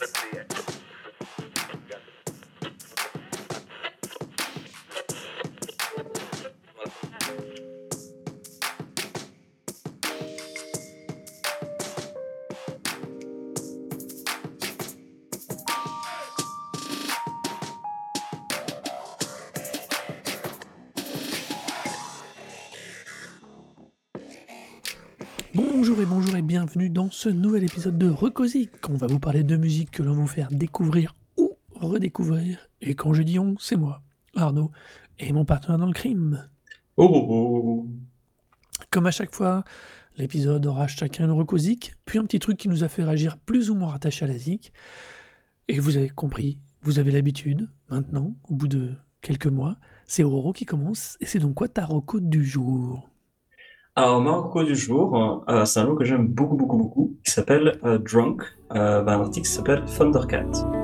Let's see it. Bonjour et bonjour et bienvenue dans ce nouvel épisode de Recosic. On va vous parler de musique que l'on va vous faire découvrir ou redécouvrir. Et quand je dis on, c'est moi, Arnaud, et mon partenaire dans le crime. Oh, oh, oh. Comme à chaque fois, l'épisode aura chacun une Recosic, puis un petit truc qui nous a fait réagir plus ou moins rattaché à la zik. Et vous avez compris, vous avez l'habitude, maintenant, au bout de quelques mois, c'est Auroro qui commence, et c'est donc quoi ta reco du jour? Alors, Marco du jour, euh, c'est un lot que j'aime beaucoup, beaucoup, beaucoup, qui s'appelle euh, Drunk, euh, bah, un article qui s'appelle Thundercat.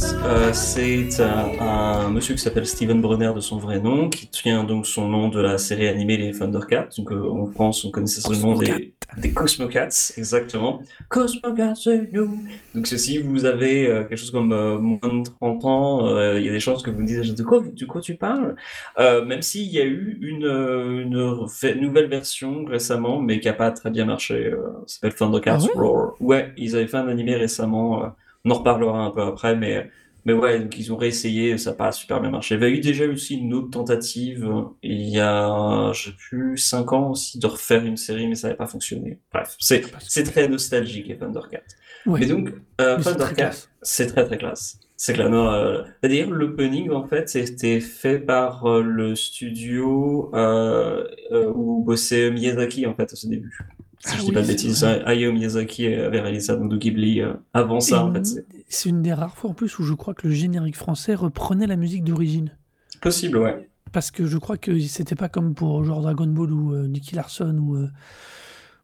Euh, c'est un, un monsieur qui s'appelle Steven Brunner de son vrai nom, qui tient donc son nom de la série animée Les Thundercats. Donc euh, en France, on connaissait nom des, des Cosmocats, exactement. Cosmocats, c'est nous. Donc si vous avez euh, quelque chose comme euh, moins de 30 ans, euh, il y a des chances que vous me disiez de quoi, de quoi tu parles Euh, Même s'il y a eu une, euh, nouvelle version récemment, mais qui a pas très bien marché. Euh, s'appelle Thundercats Ah ouais? Roar. Ouais, ils avaient fait un animé récemment. On en reparlera un peu après, mais, mais ouais, donc ils ont réessayé, ça n'a pas super bien marché. Il y avait eu déjà aussi une autre tentative, euh, il y a, je sais plus, 5 ans aussi, de refaire une série, mais ça n'avait pas fonctionné. Bref, c'est, c'est très nostalgique, les Thundercats. Ouais, Mais donc, euh, c'est très Thundercats, classe. c'est très très classe. C'est clair. non, euh, C'est-à-dire, l'opening, en fait, c'était fait par euh, le studio euh, euh, où bossait Miyazaki, en fait, à ce début. Si Ah je dis oui, pas de bêtises. Hayao Miyazaki avait réalisé dans Ghibli euh, avant ça, en fait. Et C'est une des rares fois en plus où je crois que le générique français reprenait la musique d'origine. possible, ouais. Parce que je crois que c'était pas comme pour genre Dragon Ball ou euh, Nicky Larson ou, euh,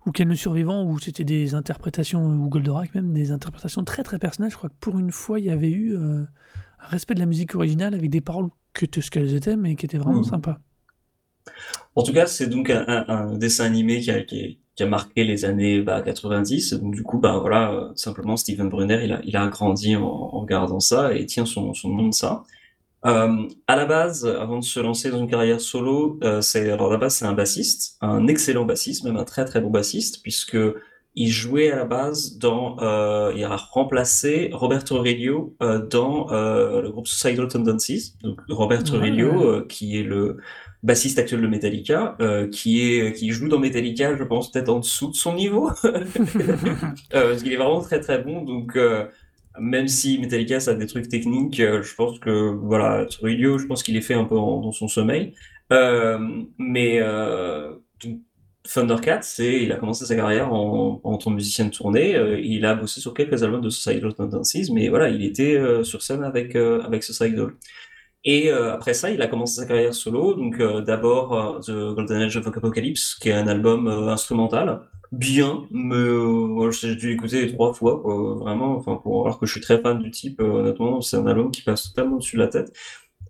ou Ken le Survivant où c'était des interprétations, ou Goldorak même, des interprétations très très personnelles. Je crois que pour une fois il y avait eu euh, un respect de la musique originale avec des paroles que étaient ce qu'elles étaient mais qui étaient vraiment Mhm. sympas. En tout cas, c'est donc un, un- un dessin animé qui a, qui, est- qui a marqué les années bah, 90. Donc du coup, bah voilà, simplement Steven Brunner, il a, il a grandi en, en regardant ça et tient son, son nom de ça. Euh, à la base, avant de se lancer dans une carrière solo, euh, c'est alors à la base c'est un bassiste, un excellent bassiste, même un très très bon bassiste, puisque il jouait à la base dans, euh, il a remplacé Roberto Aurelio euh, dans le groupe Suicidal Tendencies. Donc Roberto Ouais. Aurelio, qui est le bassiste actuel de Metallica, euh, qui est qui joue dans Metallica, je pense peut-être en dessous de son niveau, euh, parce qu'il est vraiment très très bon. Donc euh, même si Metallica ça a des trucs techniques, je pense que voilà, Trujillo, je pense qu'il est fait un peu dans son sommeil. Mais Thundercat, c'est il a commencé sa carrière en, en tant que musicien de tournée. il a bossé sur quelques albums de Suicidal Tendencies, mais voilà, il était sur scène avec euh, avec. Et euh, après ça, il a commencé sa carrière solo. Donc euh, d'abord euh, The Golden Age of Apocalypse, qui est un album instrumental, bien, mais j'ai dû l'écouter trois fois, vraiment. Enfin, pour, alors que je suis très fan du type, honnêtement, c'est un album qui passe totalement au-dessus de la tête.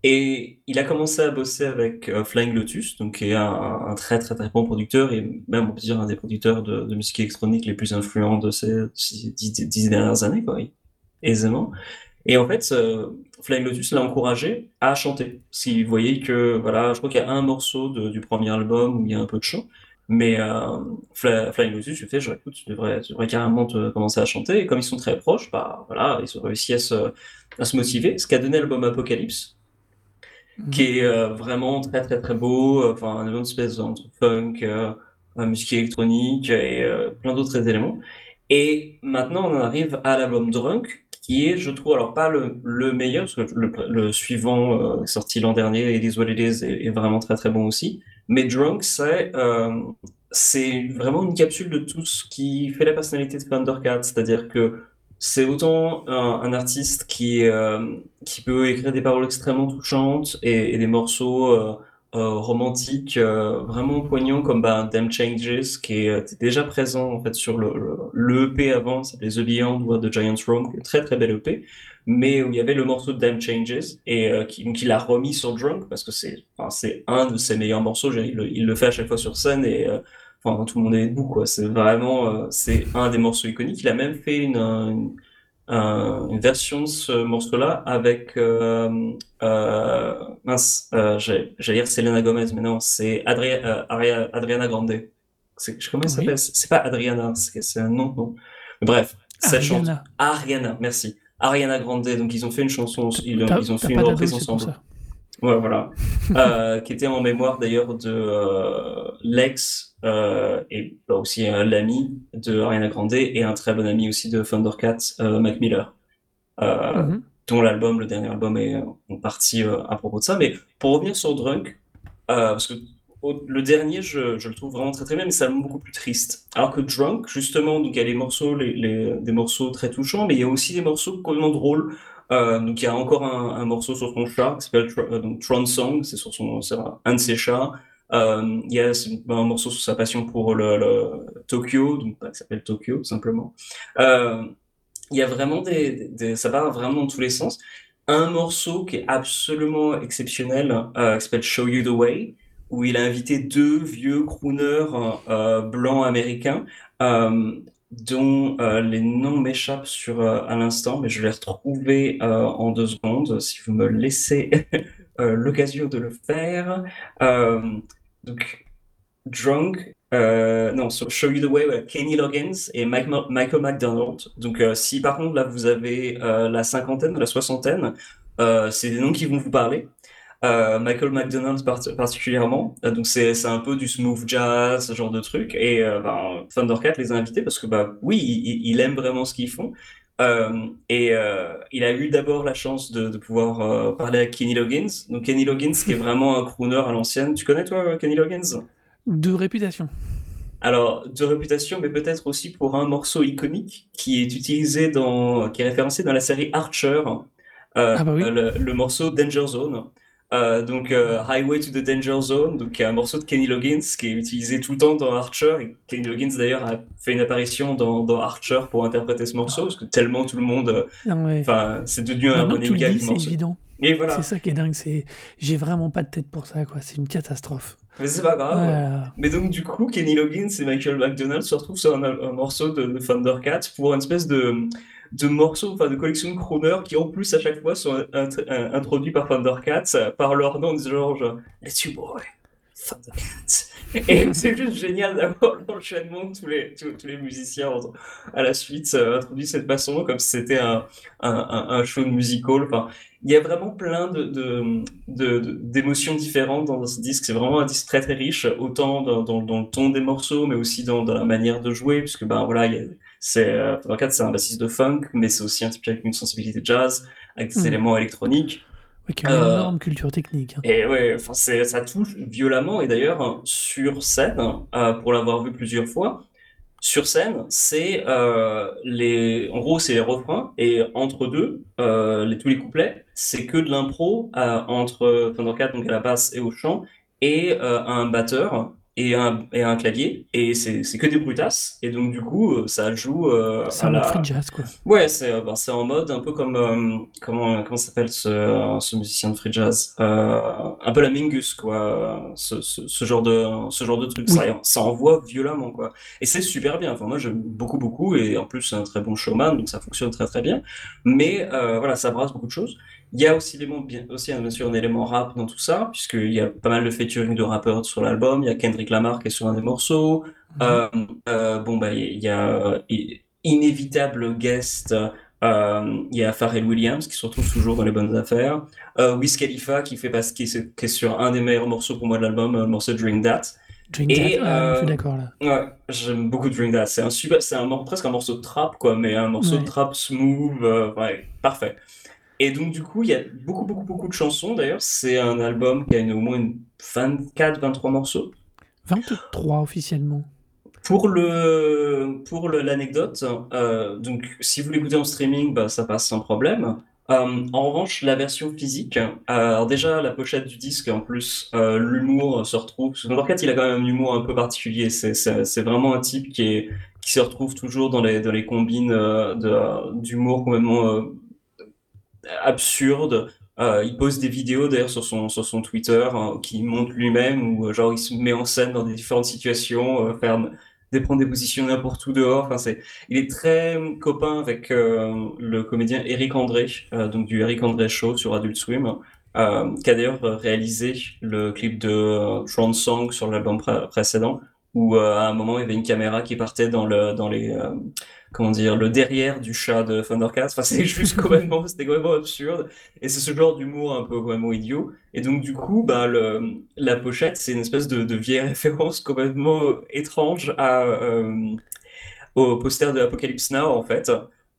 Et il a commencé à bosser avec Flying Lotus, donc qui est un, très très très bon producteur et même on peut dire un des producteurs de, musique électronique les plus influents de ces ces dix, dix dernières années, quoi, aisément. Et en fait, euh, Flying Lotus l'a encouragé à chanter. S'il voyait que, voilà, je crois qu'il y a un morceau de- du premier album où il y a un peu de chant, mais euh, Fly- Flying Lotus, je fais, je écoute, tu devrais, tu devrais carrément te commencer à chanter. Et comme ils sont très proches, bah voilà, ils ont réussi à se, à se motiver, ce qui a donné l'album Apocalypse, qui est euh, vraiment très très très beau, enfin une espèce entre funk, musique électronique et plein d'autres éléments. Et maintenant on en arrive à l'album Drunk, qui est, je trouve, alors pas le, le meilleur, parce que le, suivant euh, sorti l'an dernier, It Is What It Is, est, vraiment très très bon aussi. Mais Drunk, c'est euh, c'est vraiment une capsule de tout ce qui fait la personnalité de Thundercat, c'est-à-dire que c'est autant un, artiste qui, euh, qui peut écrire des paroles extrêmement touchantes et des morceaux euh, romantiques euh, vraiment poignants comme bah, Damn Changes qui est, euh, était déjà présent en fait sur le, EP avant, ça s'appelait The Beyond ou The qui est une très très belle EP, mais où il y avait le morceau Damn Changes et euh, qui, donc il a remis sur Drunk parce que c'est enfin, c'est un de ses meilleurs morceaux, il le, fait à chaque fois sur scène et Enfin, tout le monde est debout. C'est vraiment, c'est un des morceaux iconiques. Il a même fait une, un- une version de ce morceau-là avec, euh, euh, mince, euh, j'allais dire Selena Gomez, mais non, c'est euh, Adriana Grande. Je- comment elle Oui. s'appelle? C'est pas Adriana, c'est un nom, non. Bref, cette chanson. Ariana. Ariana, merci. Ariana Grande, donc ils ont fait une chanson, ils, ils ont fait une reprise ensemble. ça. Ouais, voilà. Euh, qui était en mémoire d'ailleurs de euh, l'ex euh, et bah, aussi euh, l'ami de Ariana Grande et un très bon ami aussi de Thundercat, euh, Mac Miller, euh, Mhm. dont l'album, le dernier album est euh, en partie euh, à propos de ça. Mais pour revenir sur Drunk, euh, parce que le dernier, je, je le trouve vraiment très très bien, mais c'est beaucoup plus triste. Alors que Drunk, justement, donc il y a les morceaux, les, les- des morceaux très touchants, mais il y a aussi des morceaux complètement drôles. Euh, donc il y a encore un, un morceau sur son chat qui s'appelle euh, Tron Song, c'est sur son, un de ses chats. Euh, il y a un morceau sur sa passion pour le, Tokyo, donc bah, qui s'appelle Tokyo simplement. Euh, il y a vraiment des, ça va vraiment dans tous les sens. Un morceau qui est absolument exceptionnel, euh, qui s'appelle Show You the Way, où il a invité deux vieux crooners blancs américains, dont les noms m'échappent sur à l'instant, mais je vais les retrouver en deux secondes, si vous me laissez l'occasion de le faire. Euh, donc, Drunk, euh, non, sur Show You the Way, Kenny Loggins et Mike, Michael McDonald. Donc, euh, si par contre là vous avez euh, la cinquantaine, la soixantaine, euh, c'est des noms qui vont vous parler. Euh, Michael McDonald part- particulièrement. Euh, donc c'est un peu du smooth jazz, ce genre de truc. Et euh, ben, Thundercat les a invités parce que bah oui, il, il aime vraiment ce qu'ils font. Euh, et euh, il a eu d'abord la chance de, de pouvoir euh, parler avec Kenny Loggins. Donc Kenny Loggins qui est vraiment un crooner à l'ancienne. Tu connais toi Kenny Loggins? De réputation. Alors, de réputation, mais peut-être aussi pour un morceau iconique qui est utilisé dans, qui est référencé dans la série Archer, Ah bah oui. le, le morceau Danger Zone. Euh, donc, euh, Highway to the Danger Zone, donc qui est un morceau de Kenny Loggins qui est utilisé tout le temps dans Archer. Et Kenny Loggins d'ailleurs a fait une apparition dans, dans Archer pour interpréter ce morceau parce que tellement tout le monde, euh, ouais. enfin, c'est devenu un du c'est morceau. évident. Et voilà. C'est ça qui est dingue. C'est, j'ai vraiment pas de tête pour ça, quoi. C'est une catastrophe. Mais c'est pas grave. Voilà. Mais donc, du coup, Kenny Loggins et Michael McDonald se retrouvent sur un, un morceau de, de Thundercat pour une espèce de, de morceau, enfin de collection de crooners qui, en plus, à chaque fois, sont int- introduits par Thundercat euh, par leur nom, de genre, Let's you boy, Thundercat. Et c'est juste génial d'avoir l'enchaînement de tous les, tous, tous les musiciens en- à la suite euh, introduits de cette façon, comme si c'était un, un, show de musical. Enfin, il y a vraiment plein de, de, de- de- d'émotions différentes dans ce disque. C'est vraiment un disque très très riche, autant dans, dans, le ton des morceaux, mais aussi dans, dans la manière de jouer, puisque ben voilà, c'est euh, c'est un bassiste de funk, mais c'est aussi un type avec une sensibilité jazz, avec des Mhm. éléments électroniques. Ouais, qui a une Euh, énorme culture technique. hein. Et ouais, enfin, ça touche violemment. Et d'ailleurs, sur scène, euh, pour l'avoir vu plusieurs fois, sur scène, c'est euh, les, en gros, c'est les refrains et entre deux, les, tous les couplets, c'est que de l'impro entre Thundercat donc à la basse et au chant et un batteur et un et un clavier et c'est que des brutasses et donc du coup euh, ça joue euh, C'est à un mode la free jazz, quoi. Ouais, c'est euh, ben, en mode un peu comme euh, comment comment s'appelle ce ce musicien de free jazz euh, un peu la Mingus quoi ce, ce, ce genre de ce genre de truc. Oui. ça ça envoie violemment quoi. Et c'est super bien. Enfin moi j'aime beaucoup beaucoup et en plus c'est un très bon showman donc ça fonctionne très très bien. Mais voilà ça brasse beaucoup de choses il y a aussi élément bien aussi hein, bien sûr un élément rap dans tout ça puisqu'il y a pas mal de featuring de rappeurs sur l'album il y a Kendrick Lamar qui est sur un des morceaux Mhm. euh, euh, bon, bah, il y a euh, i- inévitable guest. euh, Il y a Pharrell Williams qui se retrouve toujours dans les bonnes affaires. Euh, Wiz Khalifa qui fait parce qui, est- qui est sur un des meilleurs morceaux pour moi de l'album, euh, le morceau Drink That. Drink Et, That, euh, d'accord, là. Ouais, j'aime beaucoup Drink That. C'est un super, c'est un, presque un morceau de trap quoi, mais un morceau de Ouais. trap smooth, euh, ouais, parfait. Et donc du coup, il y a beaucoup beaucoup beaucoup de chansons. D'ailleurs, c'est un album qui a une, au moins une 24-23 morceaux. 23 officiellement. Pour le pour l'anecdote, euh, donc si vous l'écoutez en streaming, bah, ça passe sans problème. Euh, en revanche, la version physique, euh, alors déjà la pochette du disque, en plus l'humour se retrouve. Thundercat, il a quand même un humour un peu particulier. C'est vraiment un type qui est qui se retrouve toujours dans les dans les combines d'humour complètement absurde. Euh, il pose des vidéos d'ailleurs sur son sur son Twitter hein, qui montre lui-même où euh, genre il se met en scène dans des différentes situations, euh, faire des prendre des positions n'importe où dehors. Enfin c'est il est très copain avec euh, le comédien Eric André donc du Eric André Show sur Adult Swim. Qui a d'ailleurs réalisé le clip de Tron Song sur l'album pré précédent, où euh, à un moment il y avait une caméra qui partait dans le dans les euh, comment dire, le derrière du chat de Thundercats. Enfin, c'est juste complètement, c'était complètement absurde. Et c'est ce genre d'humour un peu vraiment idiot. Et donc, du coup, bah, le, la pochette, c'est une espèce de, de vieille référence complètement étrange à, euh, au poster de Apocalypse Now, en fait.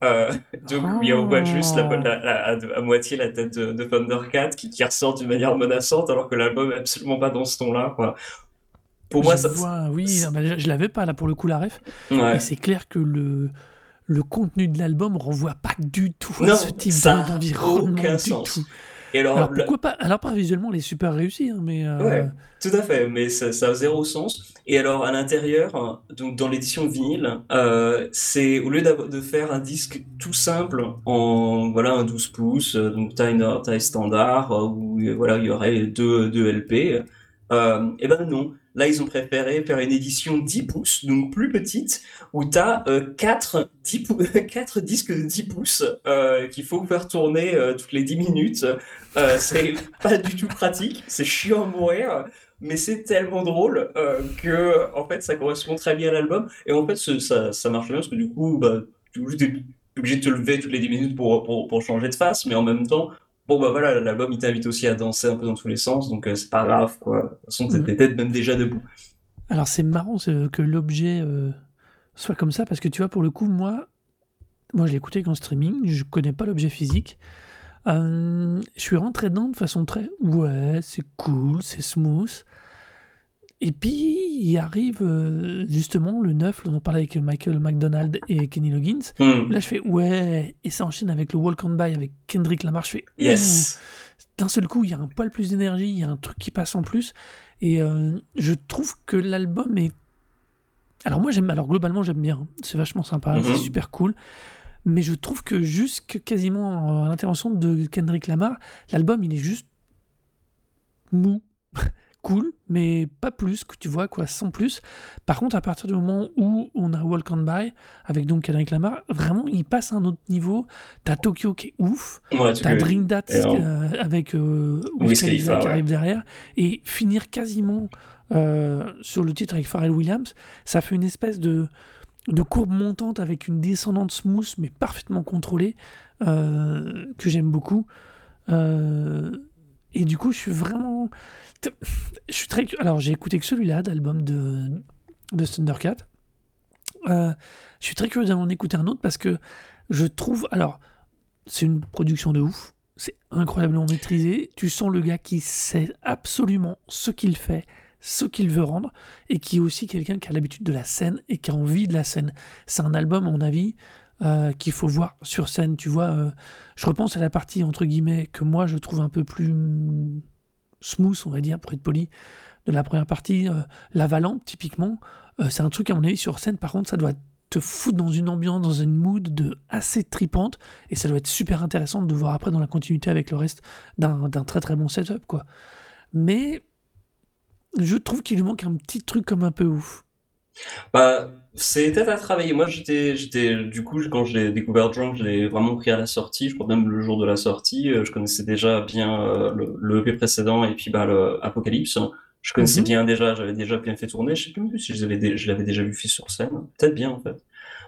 Euh, donc, on voit juste la, la, la, à, à, moitié la tête de, de Thundercat qui, qui ressort d'une manière menaçante, alors que l'album est absolument pas dans ce ton-là. Pour je moi, ça. Vois, oui, bah, je l'avais pas là pour le coup, la ref. Ouais. C'est clair que le, le contenu de l'album renvoie pas du tout non, à ce type d'environnement. Aucun sens. Tout. Et alors, alors pourquoi pas? Alors pas visuellement, il est super réussi, hein, mais euh... ouais, tout à fait, mais ça, ça, a zéro sens. Et alors à l'intérieur, donc dans l'édition vinyle, euh, c'est au lieu de faire un disque tout simple en voilà un 12 pouces, donc taille, taille standard où voilà il y aurait deux, deux LP. Euh, et ben non, là ils ont préféré faire une édition 10 pouces, donc plus petite, où tu as 4, 10 pou 4 disques de 10 pouces euh, qu'il faut faire tourner euh, toutes les 10 minutes. Euh, c'est pas du tout pratique, c'est chiant à mourir, mais c'est tellement drôle que en fait ça correspond très bien à l'album. Et en fait ça, marche bien parce que du coup, bah, tu es obligé de te lever toutes les 10 minutes pour changer de face, mais en même temps, Bon bah voilà, l'album il t'invite aussi à danser un peu dans tous les sens, donc euh, c'est pas grave quoi. De toute façon t'es mmh. peut-être même déjà debout. Alors c'est marrant que l'objet euh, soit comme ça, parce que tu vois pour le coup moi, moi je l'ai écouté en streaming, je connais pas l'objet physique. Euh, je suis rentré dedans de façon très ouais c'est cool, c'est smooth. Et puis, il arrive euh, justement le 9, on en parlait avec Michael McDonald et Kenny Loggins. Mm. Là, je fais ouais, et ça enchaîne avec le Walk on By avec Kendrick Lamar. Je fais yes. D'un seul coup, il y a un poil plus d'énergie, il y a un truc qui passe en plus. Et euh, je trouve que l'album est. Alors, moi, j'aime. Alors, globalement, j'aime bien. C'est vachement sympa, mm -hmm. c'est super cool. Mais je trouve que jusque quasiment à l'intervention de Kendrick Lamar, l'album, il est juste mou cool, mais pas plus, que tu vois, quoi, sans plus. Par contre, à partir du moment où on a Walk on By, avec donc Kendrick Lamar, vraiment, il passe à un autre niveau. T'as Tokyo qui est ouf, ouais, t'as Dream That euh, avec euh, Wiz Khalifa qui arrive derrière, et finir quasiment euh, sur le titre avec Pharrell Williams, ça fait une espèce de, de courbe montante avec une descendante smooth, mais parfaitement contrôlée, euh, que j'aime beaucoup. Et du coup, je suis vraiment je suis très alors j'ai écouté que celui-là d'album de de Thundercat. Euh, je suis très curieux d'en écouter un autre parce que je trouve alors c'est une production de ouf c'est incroyablement maîtrisé tu sens le gars qui sait absolument ce qu'il fait ce qu'il veut rendre et qui est aussi quelqu'un qui a l'habitude de la scène et qui a envie de la scène. C'est un album à mon avis euh, qu'il faut voir sur scène tu vois euh, je repense à la partie entre guillemets que moi je trouve un peu plus smooth, on va dire, pour être poli, de la première partie. Euh, la typiquement, euh, c'est un truc, à mon avis, sur scène, par contre, ça doit te foutre dans une ambiance, dans une mood de assez tripante, et ça doit être super intéressant de voir après dans la continuité avec le reste d'un très très bon setup, quoi. Mais je trouve qu'il lui manque un petit truc comme un peu ouf. Bah, c'est peut-être à travailler. Moi, j'étais, j'étais, du coup, quand je l'ai découvert Drunk, je l'ai vraiment pris à la sortie. Je crois même le jour de la sortie. Je connaissais déjà bien euh, le, le EP précédent et puis bah, le Apocalypse. Je connaissais Mhm. bien déjà, j'avais déjà bien fait tourner. Je sais plus si je l'avais, dé- je l'avais déjà vu fait sur scène. Peut-être bien, en fait.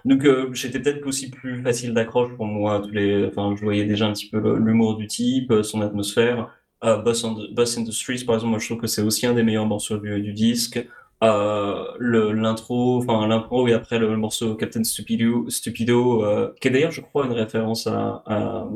Donc, euh, j'étais peut-être aussi plus facile d'accroche pour moi. Tous les, enfin, je voyais déjà un petit peu l'humour du type, euh, son atmosphère. Euh, Boss, on the, Boss in the Streets, par exemple, moi, je trouve que c'est aussi un des meilleurs morceaux du, du disque. Euh, l'intro, enfin l'impro et après le, morceau Captain Stupido, Stupido euh, qui est d'ailleurs, je crois, une référence à à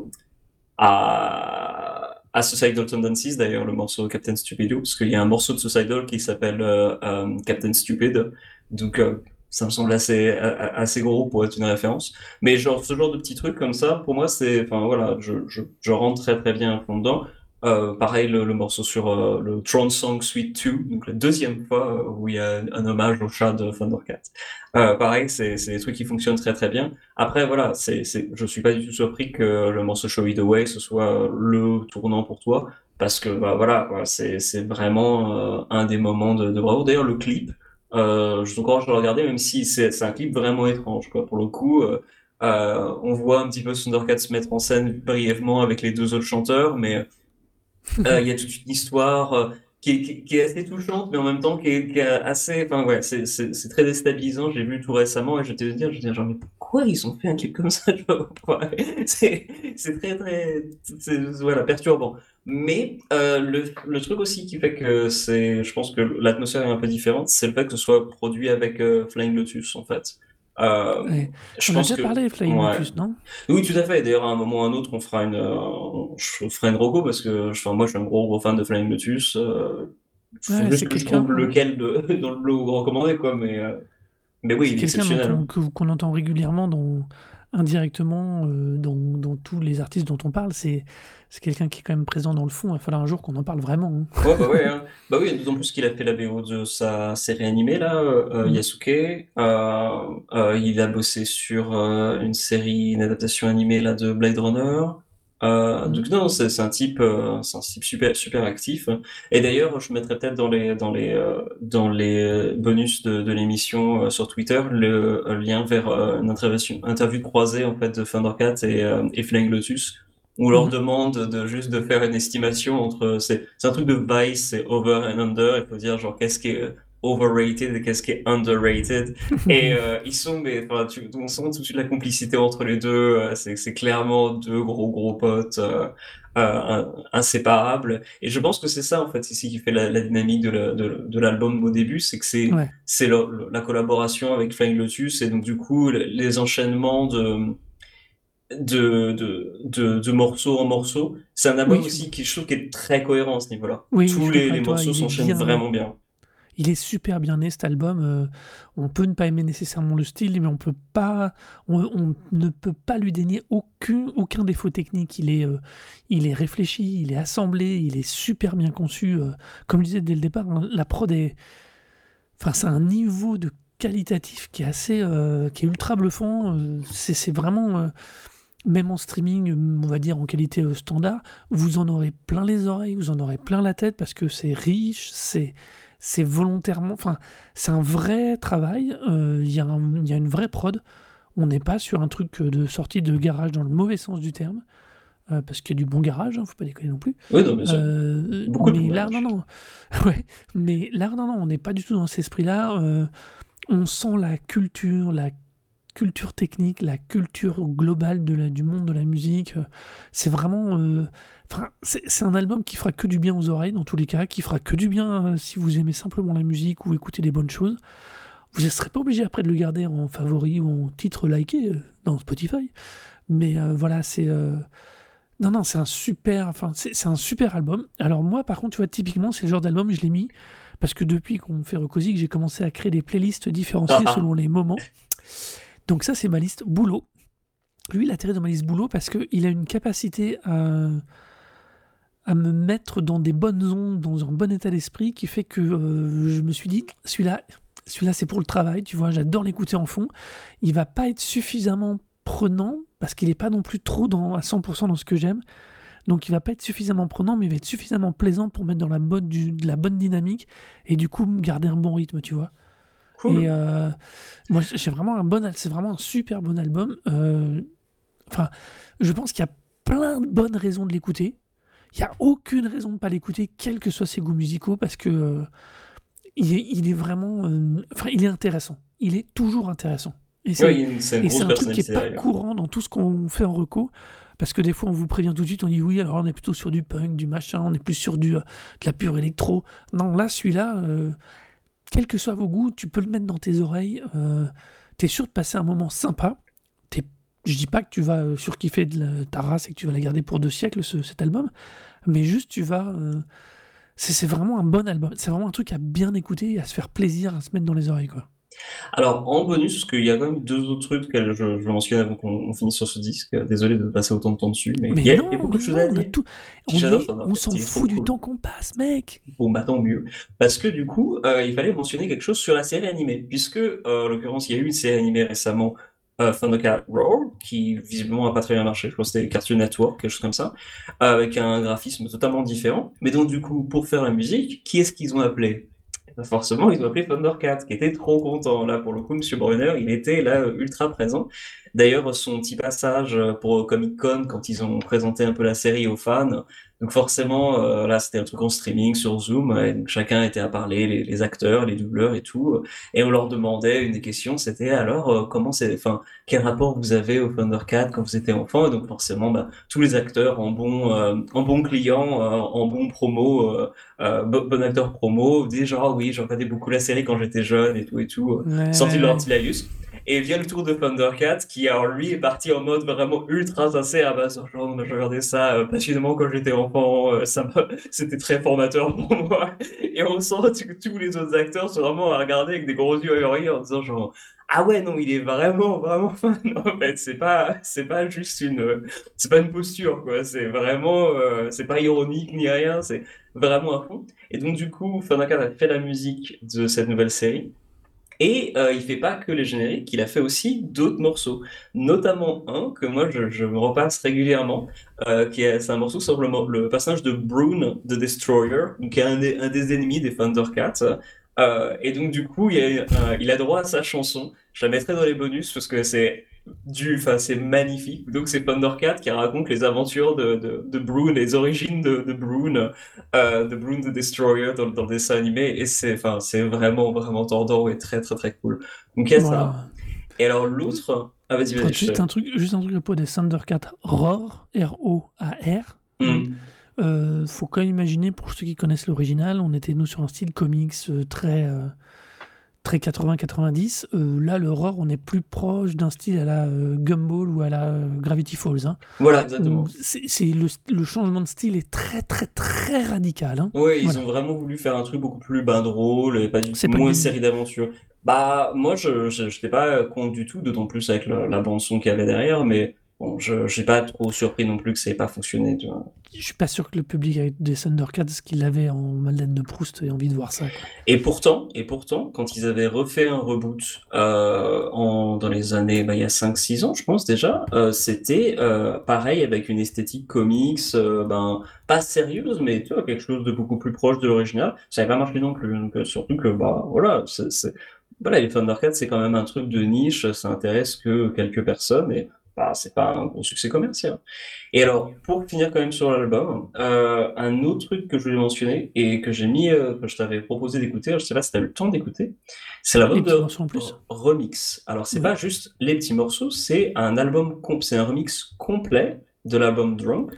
à, à Suicidal Tendencies, d'ailleurs, le morceau Captain Stupido, parce qu'il y a un morceau de Suicidal qui s'appelle euh, euh, Captain Stupid. Donc, euh, ça me semble assez, assez gros pour être une référence. Mais genre, ce genre de petits trucs comme ça, pour moi, c'est, enfin voilà, je, je, je rentre très très bien à fond dedans. Euh, pareil, le, le morceau sur euh, le Throne Song Suite 2, donc la deuxième fois euh, où il y a un hommage au chat de Thundercat. Euh, pareil, c'est, des trucs qui fonctionnent très très bien. Après, voilà, c'est, je suis pas du tout surpris que le morceau Show It Away ce soit le tournant pour toi, parce que bah voilà, quoi, c'est, vraiment euh, un des moments de, de bravo. D'ailleurs, le clip, euh, je vous encourage à le regarder, même si c'est, un clip vraiment étrange, quoi. Pour le coup, euh, euh, on voit un petit peu Thundercat se mettre en scène brièvement avec les deux autres chanteurs, mais euh, il y a toute une histoire euh, qui est, assez touchante, mais en même temps qui est, assez. Enfin, ouais, c'est très déstabilisant. J'ai vu tout récemment et je te dire, je dis, genre, mais pourquoi ils ont fait un clip comme ça? C'est très, très. Voilà, perturbant. Mais euh, le, le truc aussi qui fait que c'est. Je pense que l'atmosphère est un peu différente, c'est le fait que ce soit produit avec Flying Lotus, en fait. Euh, Ouais. je On a pense déjà que. parlé, Flying Ouais. Lotus, non? Oui, tout à fait. D'ailleurs, à un moment ou à un autre, on fera une, euh, je ferai une reco parce que, enfin, moi, je suis un gros, gros fan de Flying Lotus. Euh, faut Ouais, juste c'est que je quelqu'un trouve lequel de, dans le lot recommandé, quoi. Mais, euh, mais oui, il est quelqu'un dont exceptionnel. on- que- qu'on entend régulièrement dans, indirectement euh, dans, dans tous les artistes dont on parle. C'est quelqu'un qui est quand même présent dans le fond. Il va falloir un jour qu'on en parle vraiment. hein. Ouais, bah ouais, hein. Bah oui, d'autant plus qu'il a fait la BO de sa série animée, là, euh, Mhm. Yasuke. Euh, il a bossé sur une série, une adaptation animée, là, de Blade Runner. Euh, donc non, c'est un type, euh, c'est un type super, super actif. Et d'ailleurs, je mettrai peut-être dans les, dans les, euh, dans les bonus de, de l'émission euh, sur Twitter le euh, lien vers euh, une interview, interview croisée, en fait, de Thundercat et, euh, et Flying Lotus où on leur Mhm. demande de juste de faire une estimation entre c'est c'est un truc de Vice c'est over and under il faut dire genre qu'est-ce qui est overrated et qu'est-ce qui est underrated et euh, ils sont mais enfin tu on sent tout de suite la complicité entre les deux euh, c'est c'est clairement deux gros gros potes euh, euh, inséparables et je pense que c'est ça en fait ici qui fait la, la dynamique de la- de, de l'album au début c'est que c'est Ouais. c'est la collaboration avec Flying Lotus et donc du coup le- les enchaînements de de, de, de, de morceau en morceau. C'est un album Oui, aussi qui, je trouve, qui est très cohérent à ce niveau-là. Oui, Tous les, toi, morceaux s'enchaînent bien- vraiment bien. Il est super bien né cet album. euh, on peut ne pas aimer nécessairement le style, mais on ne peut pas lui dénier aucun, défaut technique. Il est, euh, il est réfléchi, il est assemblé, il est super bien conçu. euh, comme je disais dès le départ, hein, la prod est, enfin, c'est un niveau de qualitatif qui est assez, qui est ultra bluffant. c'est, vraiment, même en streaming, on va dire en qualité standard, vous en aurez plein les oreilles, vous en aurez plein la tête parce que c'est riche, c'est c'est volontairement, enfin, c'est un vrai travail. euh, Il y, a un- il y a une vraie prod. On n'est pas sur un truc de sortie de garage dans le mauvais sens du terme, euh, parce qu'il y a du bon garage, hein, faut pas déconner non plus. Oui, non. Euh, Beaucoup de mais là, non, non. Ouais, mais là, non, non, on n'est pas du tout dans cet esprit-là. euh, on sent la culture, la culture technique, la culture globale de la, du monde de la musique. euh, C'est vraiment. Enfin, c'est un album qui fera que du bien aux oreilles, dans tous les cas, qui fera que du bien euh, si vous aimez simplement la musique ou écouter des bonnes choses. Vous ne serez pas obligé après de le garder en favori ou en titre liké euh, dans Spotify. Mais euh, voilà, c'est. Non, non, c'est un super. Enfin, c'est un super album. Alors, moi, par contre, tu vois, typiquement, c'est le genre d'album, je l'ai mis parce que depuis qu'on fait Recozy, que j'ai commencé à créer des playlists différenciées Ah, selon les moments. Donc, ça, c'est ma liste boulot. Lui, il a atterri dans ma liste boulot parce qu'il a une capacité à, à me mettre dans des bonnes ondes, dans un bon état d'esprit, qui fait que euh, je me suis dit, celui-là, celui-là, c'est pour le travail, tu vois, j'adore l'écouter en fond. Il va pas être suffisamment prenant, parce qu'il n'est pas non plus trop dans, à 100% dans ce que j'aime. Donc il va pas être suffisamment prenant, mais il va être suffisamment plaisant pour mettre dans la bonne, du- de la bonne dynamique, et du coup garder un bon rythme, tu vois. Cool. Et euh, moi, j'ai vraiment un bon, c'est vraiment un super bon album. Euh, Enfin, je pense qu'il y a plein de bonnes raisons de l'écouter. Il n'y a aucune raison de ne pas l'écouter, quels que soient ses goûts musicaux, parce que euh, il, est, il est vraiment, euh, enfin, il est intéressant. Il est toujours intéressant. Et c'est Ouais, un truc qui n'est pas derrière. courant dans tout ce qu'on fait en reco. Parce que des fois, on vous prévient tout de suite, on dit oui, alors on est plutôt sur du punk, du machin, on est plus sur du, euh, de la pure électro. Non, là, celui-là, quels que soient vos goûts, tu peux le mettre dans tes oreilles. Tu es sûr de passer un moment sympa. Je dis pas que tu vas euh, surkiffer de la- ta race et que tu vas la garder pour deux siècles, ce- cet album. Mais juste, tu vas. euh, c'est vraiment un bon album. C'est vraiment un truc à bien écouter à se faire plaisir, à se mettre dans les oreilles. Quoi. Alors, en bonus, parce qu'il y a quand même deux autres trucs que je, je mentionne avant qu'on on finisse sur ce disque. Désolé de passer autant de temps dessus, mais, Mais il y a, non, il y a beaucoup de choses à dire. tout. On, s'en fout du cool. temps qu'on passe, mec. Bon, bah tant mieux. Parce que du coup, euh, il fallait mentionner quelque chose sur la série animée. Puisque, euh, en l'occurrence, il y a eu une série animée récemment, euh, Thundercat Roar, qui visiblement n'a pas très bien marché. Je pense que c'était Cartoon Network, quelque chose comme ça, euh, avec un graphisme totalement différent. Mais donc, du coup, pour faire la musique, qui est-ce qu'ils ont appelé? Eh ben, Forcément, ils ont appelé Thundercat, qui était trop content. Là, pour le coup, Monsieur Brunner, il était là euh, ultra présent. D'ailleurs, son petit passage euh, pour Comic Con, quand ils ont présenté un peu la série aux fans, donc forcément, euh, là, c'était un truc en streaming sur Zoom, et donc chacun était à parler, les, les acteurs, les doubleurs et tout, et on leur demandait une des questions, c'était alors euh, comment c'est, enfin, quel rapport vous avez au Thundercat quand vous étiez enfant? Et donc forcément, bah, tous les acteurs en bon, euh, en bon client, euh, en bon promo, bon, bon acteur promo, disaient genre oui, j'ai regardé beaucoup la série quand j'étais jeune et tout et tout, Ouais, sorti de leur ouais. petit laïus. Et vient le tour de Thundercat, qui lui est parti en mode vraiment ultra sincère, à base genre je regardais ça euh, passionnément quand j'étais enfant, euh, c'était très formateur pour moi. Et on sent que tous les autres acteurs sont vraiment à regarder avec des gros yeux ahurris en disant genre ah ouais non il est vraiment vraiment fan. En fait c'est pas pas juste une c'est pas une posture quoi, c'est vraiment euh, c'est pas ironique ni rien, c'est vraiment à fond. Et donc du coup Thundercat a fait la musique de cette nouvelle série. Et euh, il fait pas que les génériques, il a fait aussi d'autres morceaux, notamment un que moi je, me repasse régulièrement, euh, qui est, c'est un morceau sur le, personnage de Brune, the Destroyer, qui est un des, ennemis des Thundercats. Euh, et donc du coup, euh, il a droit à sa chanson. Je la mettrai dans les bonus parce que c'est du, enfin c'est magnifique. Donc c'est Thundercat qui raconte les aventures de, de, de Brune, les origines de, de Brune, euh, de Brune the Destroyer dans, dans le dessin animé. Et c'est, enfin c'est vraiment vraiment tordant et très très très cool. Donc il y a ça. Et alors l'autre, ah vas-y vas-y. je Juste te- un truc, juste un truc à propos des Thundercat Roar, R-O-A-R. Hmm. Euh, faut quand même imaginer, pour ceux qui connaissent l'original, on était nous sur un style comics euh, très, euh, très 80-90. Euh, là, Roar, on est plus proche d'un style à la euh, Gumball ou à la euh, Gravity Falls. hein, Voilà exactement. c'est, le, le changement de style est très, très, très radical. hein. Ouais, ils Voilà. ont vraiment voulu faire un truc beaucoup plus ben, drôle et pas du C'est tout pas moins du- série d'aventure. Bah, moi, je j'étais pas contre du tout, d'autant plus avec la, la bande son qu'il y avait derrière, mais bon, je j'ai pas trop surpris non plus que ça ait pas fonctionné, tu vois. Je suis pas sûr que le public des Thundercats, ce qu'il avait en Madeleine de Proust, ait envie de voir ça. quoi. Et pourtant, et pourtant, quand ils avaient refait un reboot euh, en, dans les années, bah, il y a 5-6 ans, je pense déjà, euh, c'était euh, pareil avec une esthétique comics, ben pas sérieuse, mais tu vois quelque chose de beaucoup plus proche de l'original. Ça n'avait pas marché non plus, donc surtout que bah voilà, c'est- voilà, les Thundercats c'est quand même un truc de niche, ça intéresse que quelques personnes et bah c'est pas un gros succès commercial. Et alors, pour finir quand même sur l'album, euh, un autre truc que je voulais mentionner et que j'ai mis, euh, que je t'avais proposé d'écouter, je sais pas si t'as eu le temps d'écouter, c'est l'album de morceaux en plus. remix. Alors, c'est Ouais. pas juste les petits morceaux, c'est un album, c'est un remix complet de l'album Drunk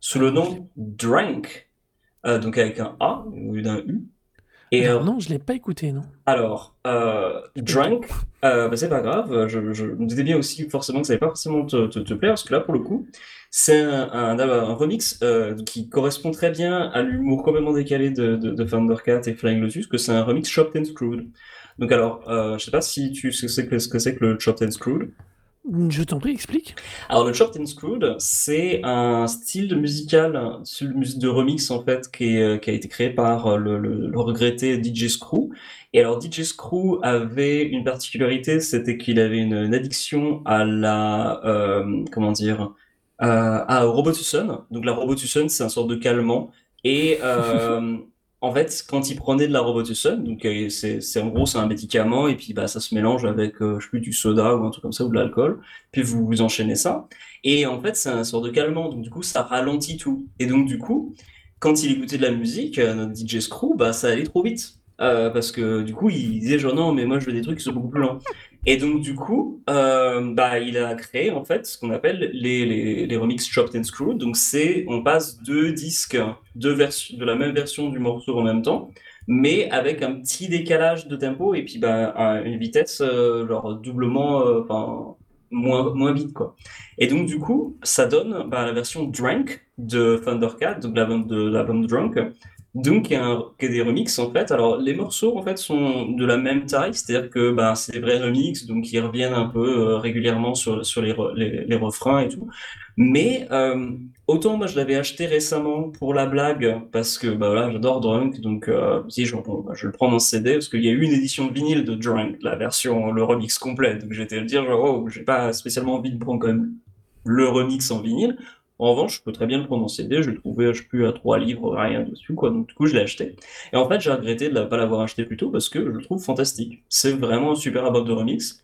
sous le nom Drank, euh, donc avec un A au lieu d'un U. Et Alors, euh, non, je l'ai pas écouté, non. alors, euh, Drunk, euh, bah, c'est pas grave, je, je me disais bien aussi forcément que ça allait pas forcément te, te, te plaire, parce que là, pour le coup, c'est un, un, un remix euh, qui correspond très bien à l'humour complètement décalé de, de, de Thundercat et Flying Lotus, que c'est un remix Chopped and Screwed. Donc alors, euh, je sais pas si tu sais ce que c'est que, ce que, c'est que le Chopped and Screwed. Je t'en prie, explique. Alors le Chopped and Screwed, c'est un style musical, de remix en fait, qui, est, euh, qui a été créé par euh, le, le, le regretté DJ Screw. Et alors DJ Screw avait une particularité, c'était qu'il avait une, une addiction à la, euh, comment dire, euh, à Robotussin. Donc la Robotussin, c'est un sorte de calmant. Et euh, en fait, quand il prenait de la Robotussin, donc euh, c'est c'est- en gros c'est un médicament et puis bah ça se mélange avec euh, je sais plus du soda ou un truc comme ça ou de l'alcool. Puis vous vous enchaînez ça. Et en fait, c'est un sort de calmant, donc du coup, ça ralentit tout. Et donc, du coup, quand il écoutait de la musique, euh, notre DJ Screw, bah, ça allait trop vite. Euh, parce que du coup, il disait genre non, mais moi je veux des trucs qui sont beaucoup plus lents. Et donc, du coup, euh, bah, il a créé en fait ce qu'on appelle les, les, les remix Chopped and Screwed. Donc, c'est on passe deux disques, deux versions, de la même version du morceau en même temps, mais avec un petit décalage de tempo et puis bah, un- une vitesse euh, genre doublement, euh, moins, moins vite quoi. Et donc du coup, ça donne bah, la version Drank de Thundercat, donc l'album de l'album Drunk, donc un, qui est des remixes en fait. Alors les morceaux en fait sont de la même taille, c'est-à-dire que bah, c'est des vrais remixes, donc ils reviennent un peu euh, régulièrement sur, les, re- les, les refrains et tout. Mais euh, autant moi je l'avais acheté récemment pour la blague, parce que bah, j'adore Drunk, donc euh, si bah, je le prends en CD, parce qu'il y a eu une édition vinyle de Drunk, la version, le remix complet, donc j'étais à le dire genre, oh, j'ai pas spécialement envie de prendre quand même le remix en vinyle. En revanche, je peux très bien le prendre en CD, je l'ai trouvé, je plus, à 3 livres, rien dessus, quoi. Donc, du coup, je l'ai acheté. Et en fait, j'ai regretté de ne pas l'avoir acheté plus tôt parce que je le trouve fantastique. C'est vraiment un super album de remix.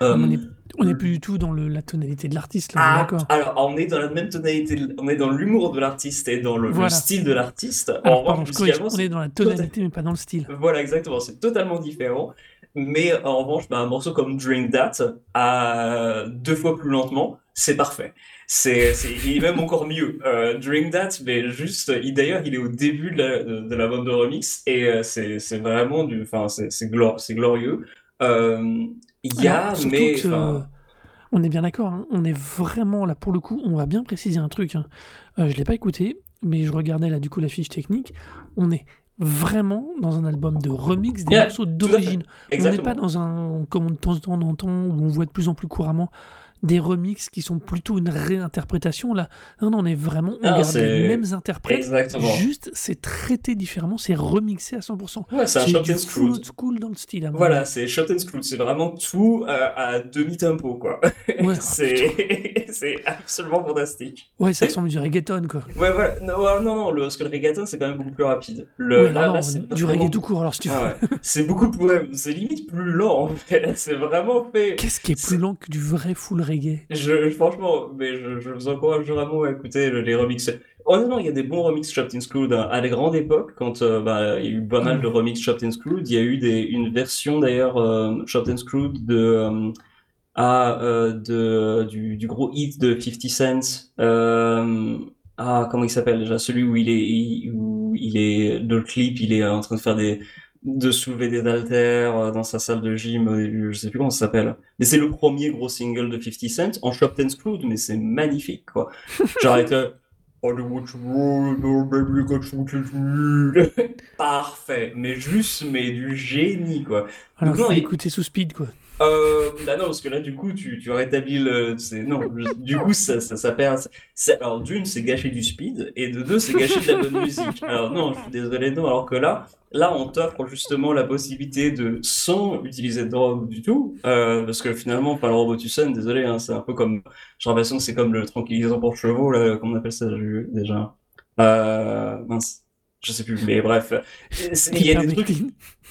On Euh, n'est on est plus du tout dans le, la tonalité de l'artiste, ah, d'accord. alors, on est dans la même tonalité, on est dans l'humour de l'artiste et dans le, le style de l'artiste. En revanche, musicalement, on est dans la tonalité, mais pas dans le style. Voilà, exactement, c'est totalement différent. Mais en revanche, bah, un morceau comme Drink That, à deux fois plus lentement, c'est parfait. C'est, il est même encore mieux. Euh, Drink That, mais juste, il, d'ailleurs, il est au début de la, de, de la bande de remix et euh, c'est, vraiment du, enfin, c'est, glor- glorieux. Euh, Il y a, Alors, mais, que, on est bien d'accord, hein, on est vraiment là pour le coup, on va bien préciser un truc. Hein. Euh, je l'ai pas écouté, mais je regardais là du coup la fiche technique. On est vraiment dans un album de remix des Yeah, morceaux d'origine. On n'est pas dans un, comme de temps en temps on entend, où on voit de plus en plus couramment des remixes qui sont plutôt une réinterprétation. Là, non, non, on est vraiment, on Ah, garde les mêmes interprètes, Exactement. juste c'est traité différemment, c'est remixé à 100%. Ouais, c'est un shot and screwed. school dans le style. Voilà, c'est shot and screwed, c'est vraiment tout euh, à demi-tempo, quoi. Ouais, c'est, c'est absolument fantastique. Ouais, ça ressemble du reggaeton, quoi. Ouais, voilà. Non, ouais, non, non, le, parce que le reggaeton, c'est quand même beaucoup plus rapide. Le, Ouais, là, non, là, non, c'est du reggae tout court, alors si tu. Ah ouais. C'est beaucoup plus, c'est limite plus lent, en fait. C'est vraiment fait. Qu'est-ce qui est plus lent que du vrai full reggae Je, franchement, mais je, je vous encourage vraiment à écouter le- les remixes. Honnêtement, il y a des bons remixes Chopped Screwed hein. à la grande époque, quand euh, bah, il y a eu pas mal de remixes Chopped Screwed. Il y a eu une version d'ailleurs euh, Chopped Screwed de, euh, à, euh, de, du, gros hit de 50 Cent. Ah, comment il s'appelle déjà? Celui où il est, où il est, dans le clip, il est en train de faire des, de soulever des haltères euh, dans sa salle de gym début, je sais plus comment ça s'appelle. Mais c'est le premier gros single de 50 Cent en Shop and Screwed, mais c'est magnifique, quoi. J'arrête. euh, oh. Parfait, mais juste, mais du génie, quoi. Alors, Donc non, écouter sous speed, quoi. Euh, bah non, parce que là, du coup, tu, tu rétablis le. Non, du coup, ça, ça, ça perd. Alors, d'une, c'est gâcher du speed, et de deux, c'est gâcher de la bonne musique. Alors, non, je suis désolé, non. Alors que là, là, on t'offre justement la possibilité de, sans utiliser de drogue du tout, euh, parce que finalement, enfin, le Robotussen, désolé, hein, c'est un peu comme. J'ai l'impression que c'est comme le tranquillisant pour chevaux, là, comment on appelle ça déjà? Euh, mince. Je sais plus, mais bref. Il y a des trucs.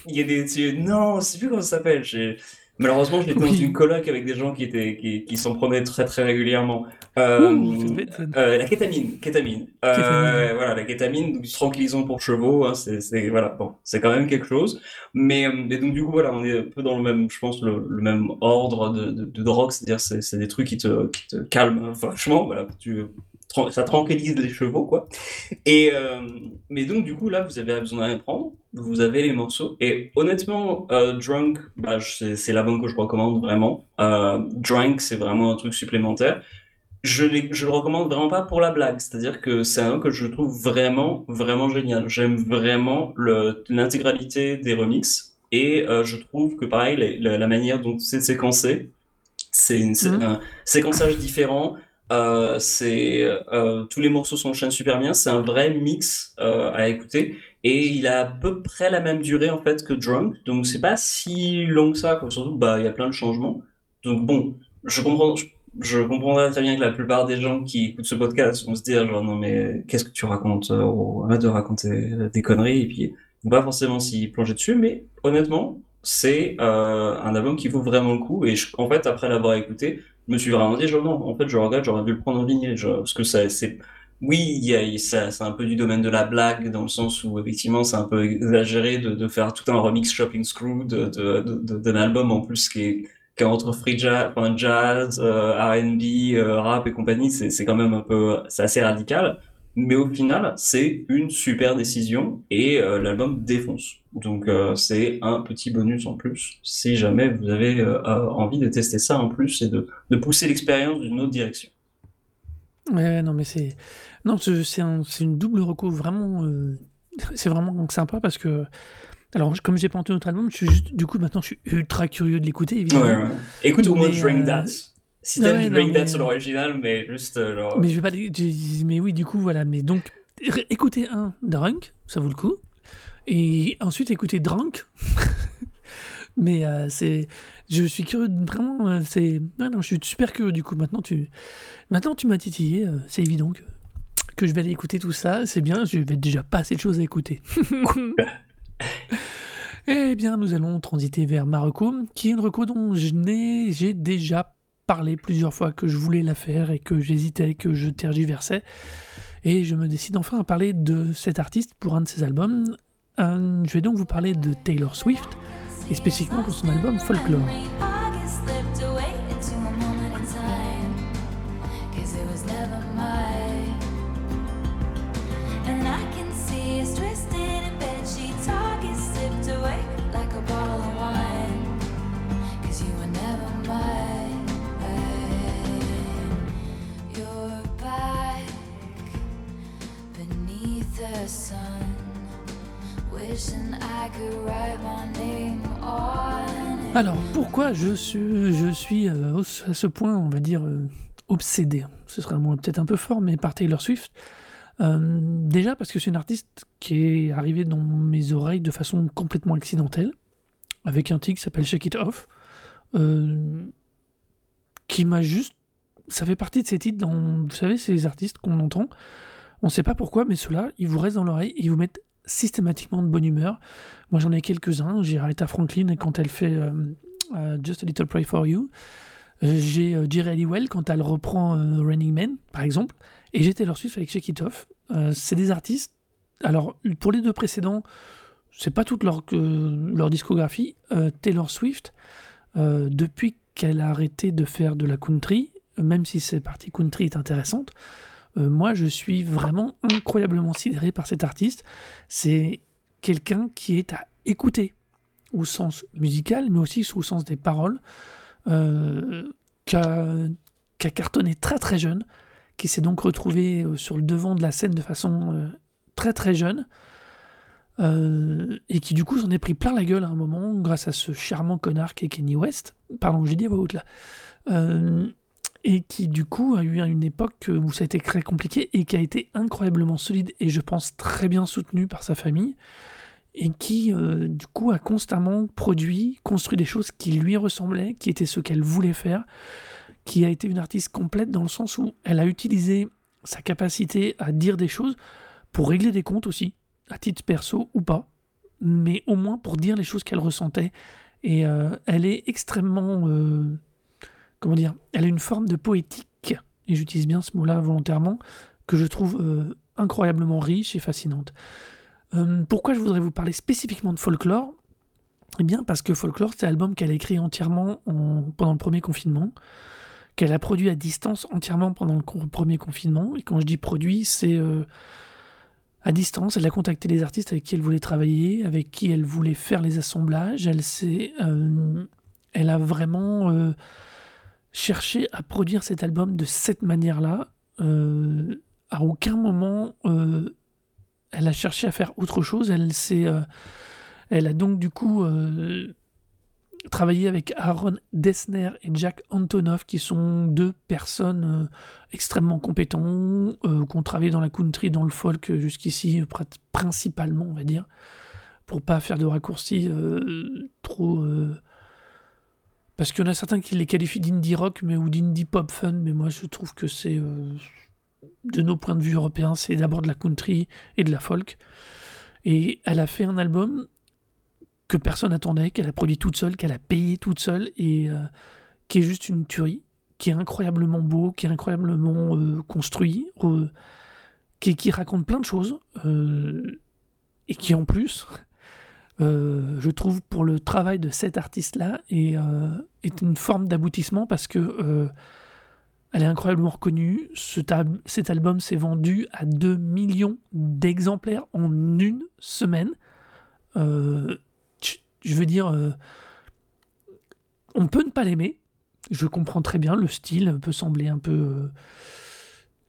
Il y a des. Non, je sais plus comment ça s'appelle. Malheureusement, j'étais dans Oui. une coloc avec des gens qui étaient qui, qui s'en prenaient très très régulièrement. Euh, Ouh, euh, la kétamine, kétamine. Euh, Kétamine. voilà, la kétamine, du tranquillisant pour chevaux, hein, c'est voilà, bon, c'est quand même quelque chose. Mais, mais donc du coup, voilà, on est un peu dans le même, je pense, le, le même ordre de, de, de drogue, c'est-à-dire c'est c'est des trucs qui te qui te calment vachement, voilà, tu ça tranquillise les chevaux, quoi. Et euh, mais donc du coup là vous avez besoin de rien prendre, vous avez les morceaux et honnêtement euh, Drunk bah, c'est l'album que je recommande vraiment. Euh, Drunk c'est vraiment un truc supplémentaire. Je je le recommande vraiment pas pour la blague, c'est-à-dire que c'est un que je trouve vraiment vraiment génial. J'aime vraiment l'intégralité des remixes et je trouve que pareil la, la- la manière dont c'est séquencé c'est Mhm. un séquençage différent. Euh, c'est euh, tous les morceaux s'enchaînent super bien. C'est un vrai mix euh, à écouter et il a à peu près la même durée en fait que Drunk. Donc c'est pas si long que ça. Surtout bah il y a plein de changements. Donc bon, je comprends. Je, je comprendrais très bien que la plupart des gens qui écoutent ce podcast vont se dire genre non mais qu'est-ce que tu racontes oh, arrête de raconter des conneries et puis vont pas forcément s'y plonger dessus. Mais honnêtement c'est un album qui vaut vraiment le coup et en fait après l'avoir écouté je me suis vraiment dit, genre, non, en fait, je regrette, j'aurais dû le prendre en genre, parce que ça, c'est, oui, c'est un peu du domaine de la blague, dans le sens où, effectivement, c'est un peu exagéré de, faire tout un remix Shopping Screw de, de, de, d'un album, en plus, qui est, qui est entre free jazz, euh, R&B, euh, rap et compagnie, c'est, c'est quand même un peu, c'est assez radical. Mais au final, c'est une super décision et euh, l'album défonce. Donc euh, c'est un petit bonus en plus si jamais vous avez euh, envie de tester ça en plus et de, de pousser l'expérience d'une autre direction. Ouais, non, mais c'est. Non, c'est un- une double reco vraiment c'est vraiment sympa parce que. Alors, comme j'ai pas entendu notre album, je suis juste, du coup, maintenant, je suis ultra curieux de l'écouter, évidemment. Ouais, ouais. Écoute au moins Mais, Drink euh, Si ouais, non, Drink mais- l'original, mais juste euh, genre. Mais je vais pas. Mais oui, du coup, voilà. Mais donc, écoutez un Drunk, ça vaut le coup. Et ensuite, écoutez Drunk. mais euh, c'est. Je suis curieux, de- vraiment. euh, c'est. Non, non, je suis super curieux, du coup. Maintenant, tu, maintenant, tu m'as titillé. c'est évident que, que je vais aller écouter tout ça. C'est bien, je vais déjà pas assez de choses à écouter. Eh bien, nous allons transiter vers ma reco, qui est une reco dont je n'ai, j'ai déjà parlé plusieurs fois que je voulais la faire et que j'hésitais, que je tergiversais. Et je me décide enfin à parler de cet artiste pour un de ses albums. Euh, je vais donc vous parler de Taylor Swift, et spécifiquement pour son album Folklore. Alors, pourquoi je suis, euh, à ce point, on va dire, euh, obsédé? Ce serait un mot peut-être un peu fort, mais par Taylor Swift. Euh, déjà parce que c'est une artiste qui est arrivée dans mes oreilles de façon complètement accidentelle, avec un titre qui s'appelle Shake It Off, qui m'a juste... Ça fait partie de ces titres, dans, vous savez, ces artistes qu'on entend, on ne sait pas pourquoi, mais ceux-là, ils vous restent dans l'oreille ils vous mettent systématiquement de bonne humeur. Moi, j'en ai quelques-uns. J'ai Aretha Franklin quand elle fait euh, euh, Just a Little Pray for You. Euh, J'ai euh, Jerry Halliwell quand elle reprend Running Man, par exemple. Et j'ai Taylor Swift avec Shake It Off. C'est des artistes. Alors, pour les deux précédents, c'est pas toute leur, leur discographie. Taylor Swift, depuis qu'elle a arrêté de faire de la country, même si cette partie country est intéressante, euh, moi, je suis vraiment incroyablement sidéré par cet artiste. C'est quelqu'un qui est à écouter au sens musical, mais aussi au sens des paroles, euh, qui, a, cartonné très très jeune, qui s'est donc retrouvé euh, sur le devant de la scène de façon très très jeune, et qui du coup s'en est pris plein la gueule à un moment grâce à ce charmant connard qui est Kenny West, pardon j'ai dit à haute là, et qui du coup a eu une époque où ça a été très compliqué et qui a été incroyablement solide et je pense très bien soutenu par sa famille et qui euh, du coup a constamment produit, construit des choses qui lui ressemblaient, qui étaient ce qu'elle voulait faire, qui a été une artiste complète dans le sens où elle a utilisé sa capacité à dire des choses pour régler des comptes aussi, à titre perso ou pas, mais au moins pour dire les choses qu'elle ressentait. Et euh, elle est extrêmement, euh, comment dire, elle a une forme de poétique, et j'utilise bien ce mot-là volontairement, que je trouve euh, incroyablement riche et fascinante. Euh, pourquoi je voudrais vous parler spécifiquement de folklore? Eh bien parce que folklore, c'est l'album qu'elle a écrit entièrement en- pendant le premier confinement, qu'elle a produit à distance entièrement pendant le premier confinement. Et quand je dis produit, c'est euh, à distance. Elle a contacté les artistes avec qui elle voulait travailler, avec qui elle voulait faire les assemblages. Elle, a vraiment cherché à produire cet album de cette manière-là. Euh, à aucun moment, euh, elle a cherché à faire autre chose. Elle, euh, elle a donc du coup travaillé avec Aaron Dessner et Jack Antonoff, qui sont deux personnes extrêmement compétentes, qui ont travaillé dans la country, dans le folk jusqu'ici, principalement, on va dire, pour pas faire de raccourcis trop. Parce qu'il y en a certains qui les qualifient d'indie rock mais, ou d'indie pop fun, mais moi je trouve que c'est, euh, de nos points de vue européens, c'est d'abord de la country et de la folk. Et elle a fait un album que personne n'attendait, qu'elle a produit toute seule, qu'elle a payé toute seule, et euh, qui est juste une tuerie, qui est incroyablement beau, qui est incroyablement euh, construit, qui, qui raconte plein de choses, et qui en plus, euh, je trouve, pour le travail de cet artiste-là, est, euh, une forme d'aboutissement parce que euh, elle est incroyablement reconnue. Cet album s'est vendu à 2 millions d'exemplaires en une semaine. Je veux dire, on peut ne pas l'aimer. Je comprends très bien, le style peut sembler un peu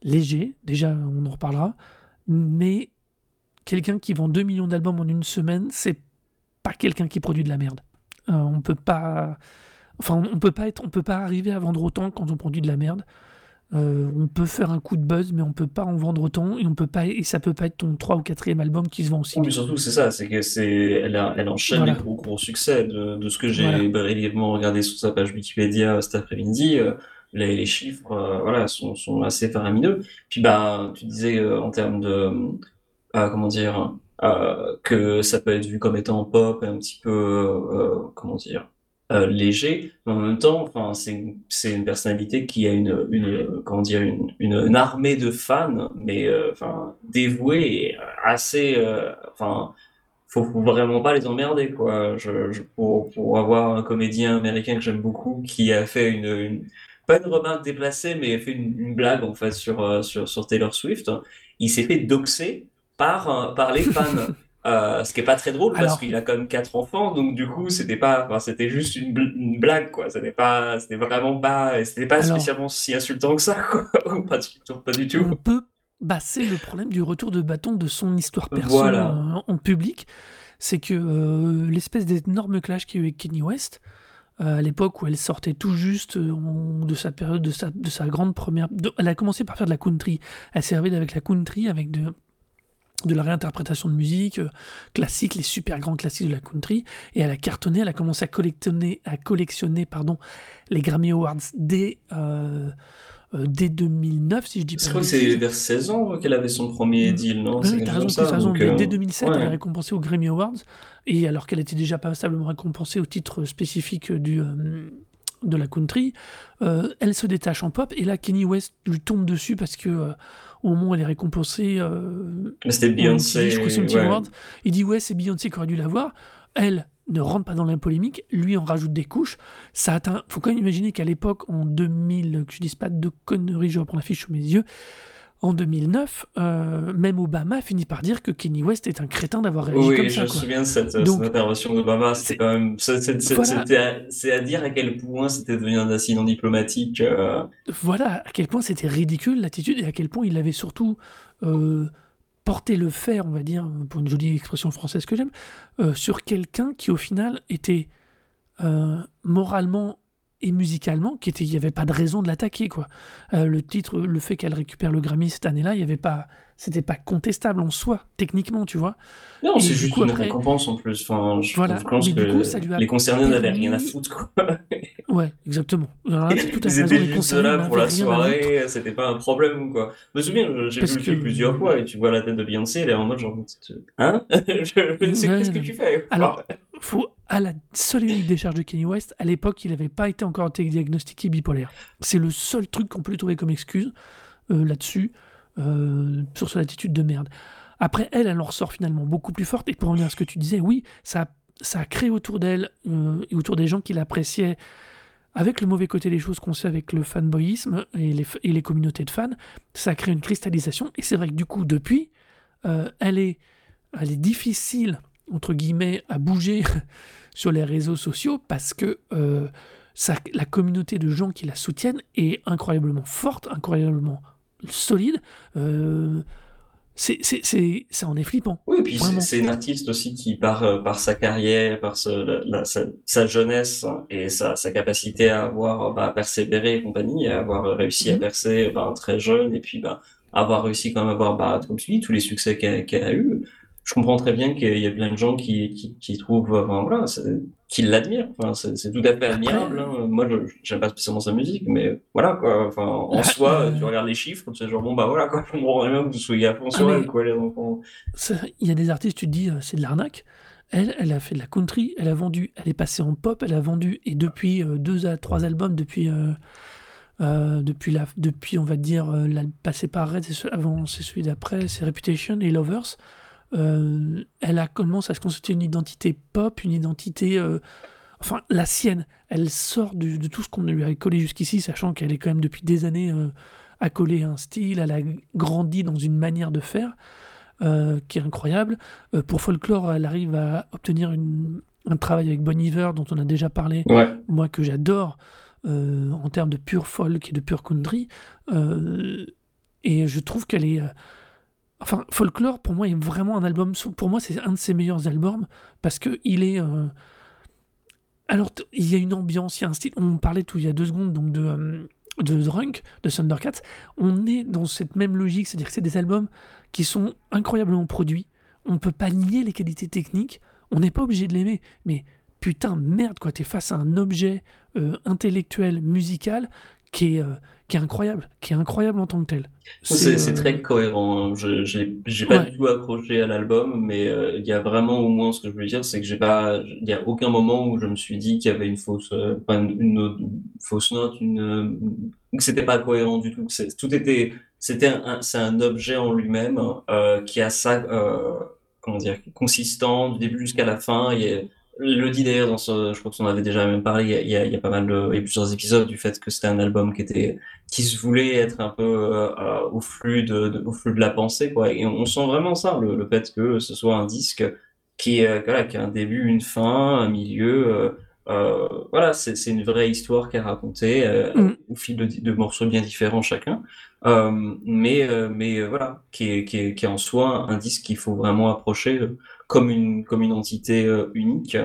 léger. Déjà, on en reparlera. Mais quelqu'un qui vend 2 millions d'albums en une semaine, c'est pas quelqu'un qui produit de la merde. Euh, on peut pas. Enfin, on peut pas être, on peut pas arriver à vendre autant quand on produit de la merde. Euh, on peut faire un coup de buzz, mais on peut pas en vendre autant et on peut pas et ça peut pas être ton 3 ou 4 album qui se vend aussi Oui, mais surtout, c'est ça, c'est que c'est, elle, a- elle enchaîne Voilà. les gros, gros succès. De, de ce que j'ai Voilà. brièvement regardé sur sa page Wikipédia cet après-midi, euh, les, les chiffres, euh, voilà, sont, sont assez faramineux. Puis, bah, tu disais, euh, en termes de, euh, comment dire, euh, que ça peut être vu comme étant pop, un petit peu, euh, comment dire, euh, léger, mais en même temps, enfin, c'est une, personnalité qui a une, une, comment dire, une, une, armée de fans, mais, euh, enfin, dévoués et assez, euh, enfin, faut, vraiment pas les emmerder, quoi. Je, pour, pour avoir un comédien américain que j'aime beaucoup qui a fait une, pas une remarque déplacée, mais a fait une, blague, en fait, sur, euh, sur, sur Taylor Swift, il s'est fait doxer par, euh, par les fans. Euh, ce qui est pas très drôle parce Alors- qu'il a quand même quatre enfants, donc du coup c'était pas, enfin, c'était juste une, bl- une blague quoi. C'était pas, c'était vraiment pas, c'était pas Alors- spécialement si insultant que ça quoi. pas du tout, pas du tout. On peut. Bah, c'est le problème du retour de bâton de son histoire perso Voilà. euh, en public. C'est que euh, l'espèce d'énorme clash qu'il y a eu avec Kanye West, euh, à l'époque où elle sortait tout juste de sa période, de sa, de sa grande première. de- elle a commencé par faire de la country. Elle s'est arrivée avec la country, avec de, de la réinterprétation de musique euh, classique, les super grands classiques de la country, et elle a cartonné. Elle a commencé à collectionner, à collectionner pardon, les Grammy Awards dès, euh, euh, dès 2009, si je dis pas Je crois que c'est vers 16 ans qu'elle avait son premier Mm. deal, non? Oui, t'as raison, ça. raison. Donc, Dès, euh, dès 2007, ouais. elle est récompensée aux Grammy Awards, et alors qu'elle était déjà passablement récompensée au titre spécifique du, de la country, euh, elle se détache en pop, et là, Kenny West lui tombe dessus parce que euh, au moment où elle est récompensée euh, Mais c'était Beyoncé, je crois que c'est MTV ouais. Awards, il dit ouais, c'est Beyoncé qui aurait dû l'avoir. Elle ne rentre pas dans la polémique, lui en rajoute des couches. Ça atteint. Faut quand même imaginer qu'à l'époque, en 2000, que je dise pas de conneries, je reprends la fiche sous mes yeux. En 2009, euh, même Obama finit par dire que Kanye West est un crétin d'avoir réagi Oui, comme je ça. me quoi. souviens de cette, Donc, cette intervention d'Obama. c'est- quand même, Voilà. à, dire à quel point c'était devenu un incident diplomatique. euh, Voilà à quel point c'était ridicule l'attitude et à quel point il avait surtout euh, porté le fer, on va dire, pour une jolie expression française que j'aime, sur quelqu'un qui au final était moralement musicalement, qui était, il n'y avait pas de raison de l'attaquer quoi. Euh, le titre, le fait qu'elle récupère le Grammy cette année-là, il y avait pas, c'était pas contestable en soi, techniquement, tu vois. Non, c'est du juste coup, une après- récompense en plus. Enfin, je Voilà. pense que du coup, ça lui a les concernés n'avaient rien à foutre, quoi. Ouais, exactement. Alors là, t'as tout à Ils étaient juste là pour la soirée, c'était pas un problème, quoi. Je me souviens, j'ai vu le que- plusieurs fois et tu vois la tête de Beyoncé, elle est en mode genre, hein? Je sais qu'est-ce que tu fais? Alors, faut, à la seule et unique décharge de Kanye West, à l'époque, il n'avait pas été encore diagnostiqué bipolaire. C'est le seul truc qu'on peut lui trouver comme excuse euh, là-dessus, euh, sur son attitude de merde. Après, elle, elle en ressort finalement beaucoup plus forte. Et pour revenir à ce que tu disais, oui, ça, a- ça a créé autour d'elle euh, et autour des gens qui l'appréciaient, avec le mauvais côté des choses qu'on sait avec le fanboyisme et les, et les communautés de fans, ça a créé une cristallisation. Et c'est vrai que du coup, depuis, euh, elle, est, elle est difficile, entre guillemets, à bouger sur les réseaux sociaux parce que ça, la communauté de gens qui la soutiennent est incroyablement forte, incroyablement solide. Euh, c'est, c'est, c'est, ça en est flippant. Oui, et puis c'est c'est une artiste aussi qui, par, euh, par sa carrière, par ce- la- la- sa, sa jeunesse et sa, sa capacité à avoir bah, persévéré et compagnie, à avoir réussi à Mhm. percer bah, très jeune et puis bah, avoir réussi quand même à avoir, bah, comme tu dis, tous les succès qu'elle qu'elle a eu. Je comprends très bien qu'il y a plein de gens qui, qui, qui trouvent, enfin, voilà, qui l'admirent. Enfin, c'est tout à fait admirable. hein. Moi, je j'aime pas spécialement sa musique, mais voilà, quoi. Enfin, en soi, tu regardes les chiffres, tu sais, genre, bon, bah voilà, quoi. Je comprends rien que vous soyez à fond Ah, sur elle, quoi, les enfants. Il y a des artistes, tu te dis, c'est de l'arnaque. Elle, elle a fait de la country, elle a vendu, elle est passée en pop, elle a vendu, et depuis euh, deux à trois albums, depuis, euh, euh, depuis, la, depuis, on va dire, euh, la passée par Red, c'est ce- avant, c'est celui d'après, c'est Reputation et Lovers. Euh, elle a commencé à se constituer une identité pop, une identité, euh, enfin, la sienne. Elle sort du- de tout ce qu'on lui a collé jusqu'ici, sachant qu'elle est quand même depuis des années euh, accolée à un style, elle a grandi dans une manière de faire euh, qui est incroyable. Pour Folklore, elle arrive à obtenir une- un travail avec Bon Iver, dont on a déjà parlé, Ouais. moi que j'adore en termes de pure folk et de pure country. Et je trouve qu'elle est. Enfin, Folklore, pour moi, est vraiment un album. Pour moi, c'est un de ses meilleurs albums parce que il est. euh, Alors, il y a une ambiance, il y a un style. On parlait tout il y a deux secondes donc de, euh, de Drunk, de Thundercats. On est dans cette même logique, c'est-à-dire que c'est des albums qui sont incroyablement produits. On ne peut pas nier les qualités techniques. On n'est pas obligé de l'aimer. Mais putain, merde, quoi. T'es face à un objet euh, intellectuel, musical qui est, euh, qui est incroyable, qui est incroyable en tant que tel. C'est euh, très cohérent. hein. Je j'ai pas Ouais. du tout accroché à l'album, mais euh, il y a vraiment au moins ce que je veux dire, c'est que j'ai pas, il y a aucun moment où je me suis dit qu'il y avait une fausse, une, fausse note, une, que c'était pas cohérent du tout. Tout était, c'était un, c'est un objet en lui-même qui a ça, comment dire, consistant du début jusqu'à la fin. Il le dit d'ailleurs dans ce, je crois que on avait déjà même parlé. Il y a, il y a, pas mal de, il y a plusieurs épisodes du fait que c'était un album qui était qui se voulait être un peu euh, au flux de, de- au flux de la pensée quoi et on, sent vraiment ça le, le fait que ce soit un disque qui euh, voilà qui a un début une fin un milieu euh, euh, voilà c'est c'est une vraie histoire qui est racontée euh, Mm. au fil de, de morceaux bien différents chacun mais mais voilà qui est, qui est qui est en soi un disque qu'il faut vraiment approcher comme une comme une entité euh, unique.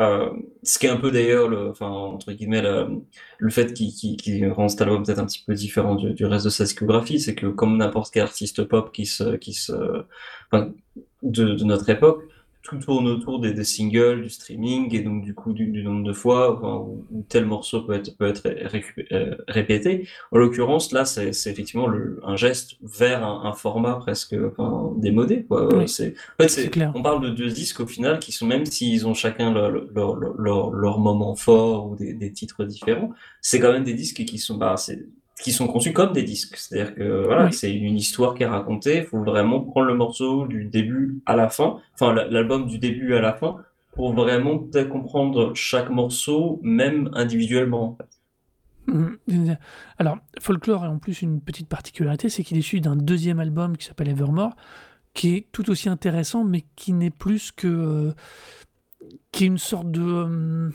Euh, ce qui est un peu d'ailleurs le enfin entre guillemets le, le fait qui, qui, qui rend cet album peut-être un petit peu différent du, du reste de sa discographie, c'est que comme n'importe quel artiste pop qui se, qui se, enfin, de, de notre époque, tout tourne autour des, des singles, du streaming, et donc du coup du, du nombre de fois enfin, où, où tel morceau peut être, peut être euh, répété. En l'occurrence, là, c'est c'est effectivement le, un geste vers un, un format presque enfin, démodé. Quoi. Oui. C'est, en fait, C'est c'est, clair. on parle de deux disques au final qui sont, même s'ils ont chacun leur, leur, leur, leur, leur moment fort ou des, des titres différents, c'est quand même des disques qui sont, bah, c'est, qui sont conçus comme des disques. C'est-à-dire que voilà, Oui. c'est une histoire qui est racontée. Il faut vraiment prendre le morceau du début à la fin, enfin la- l'album du début à la fin, pour vraiment peut-être comprendre chaque morceau, même individuellement. Mhm. Alors, Folklore a en plus une petite particularité, c'est qu'il est issu d'un deuxième album qui s'appelle Evermore, qui est tout aussi intéressant, mais qui n'est plus que. euh, qui est une sorte de. euh,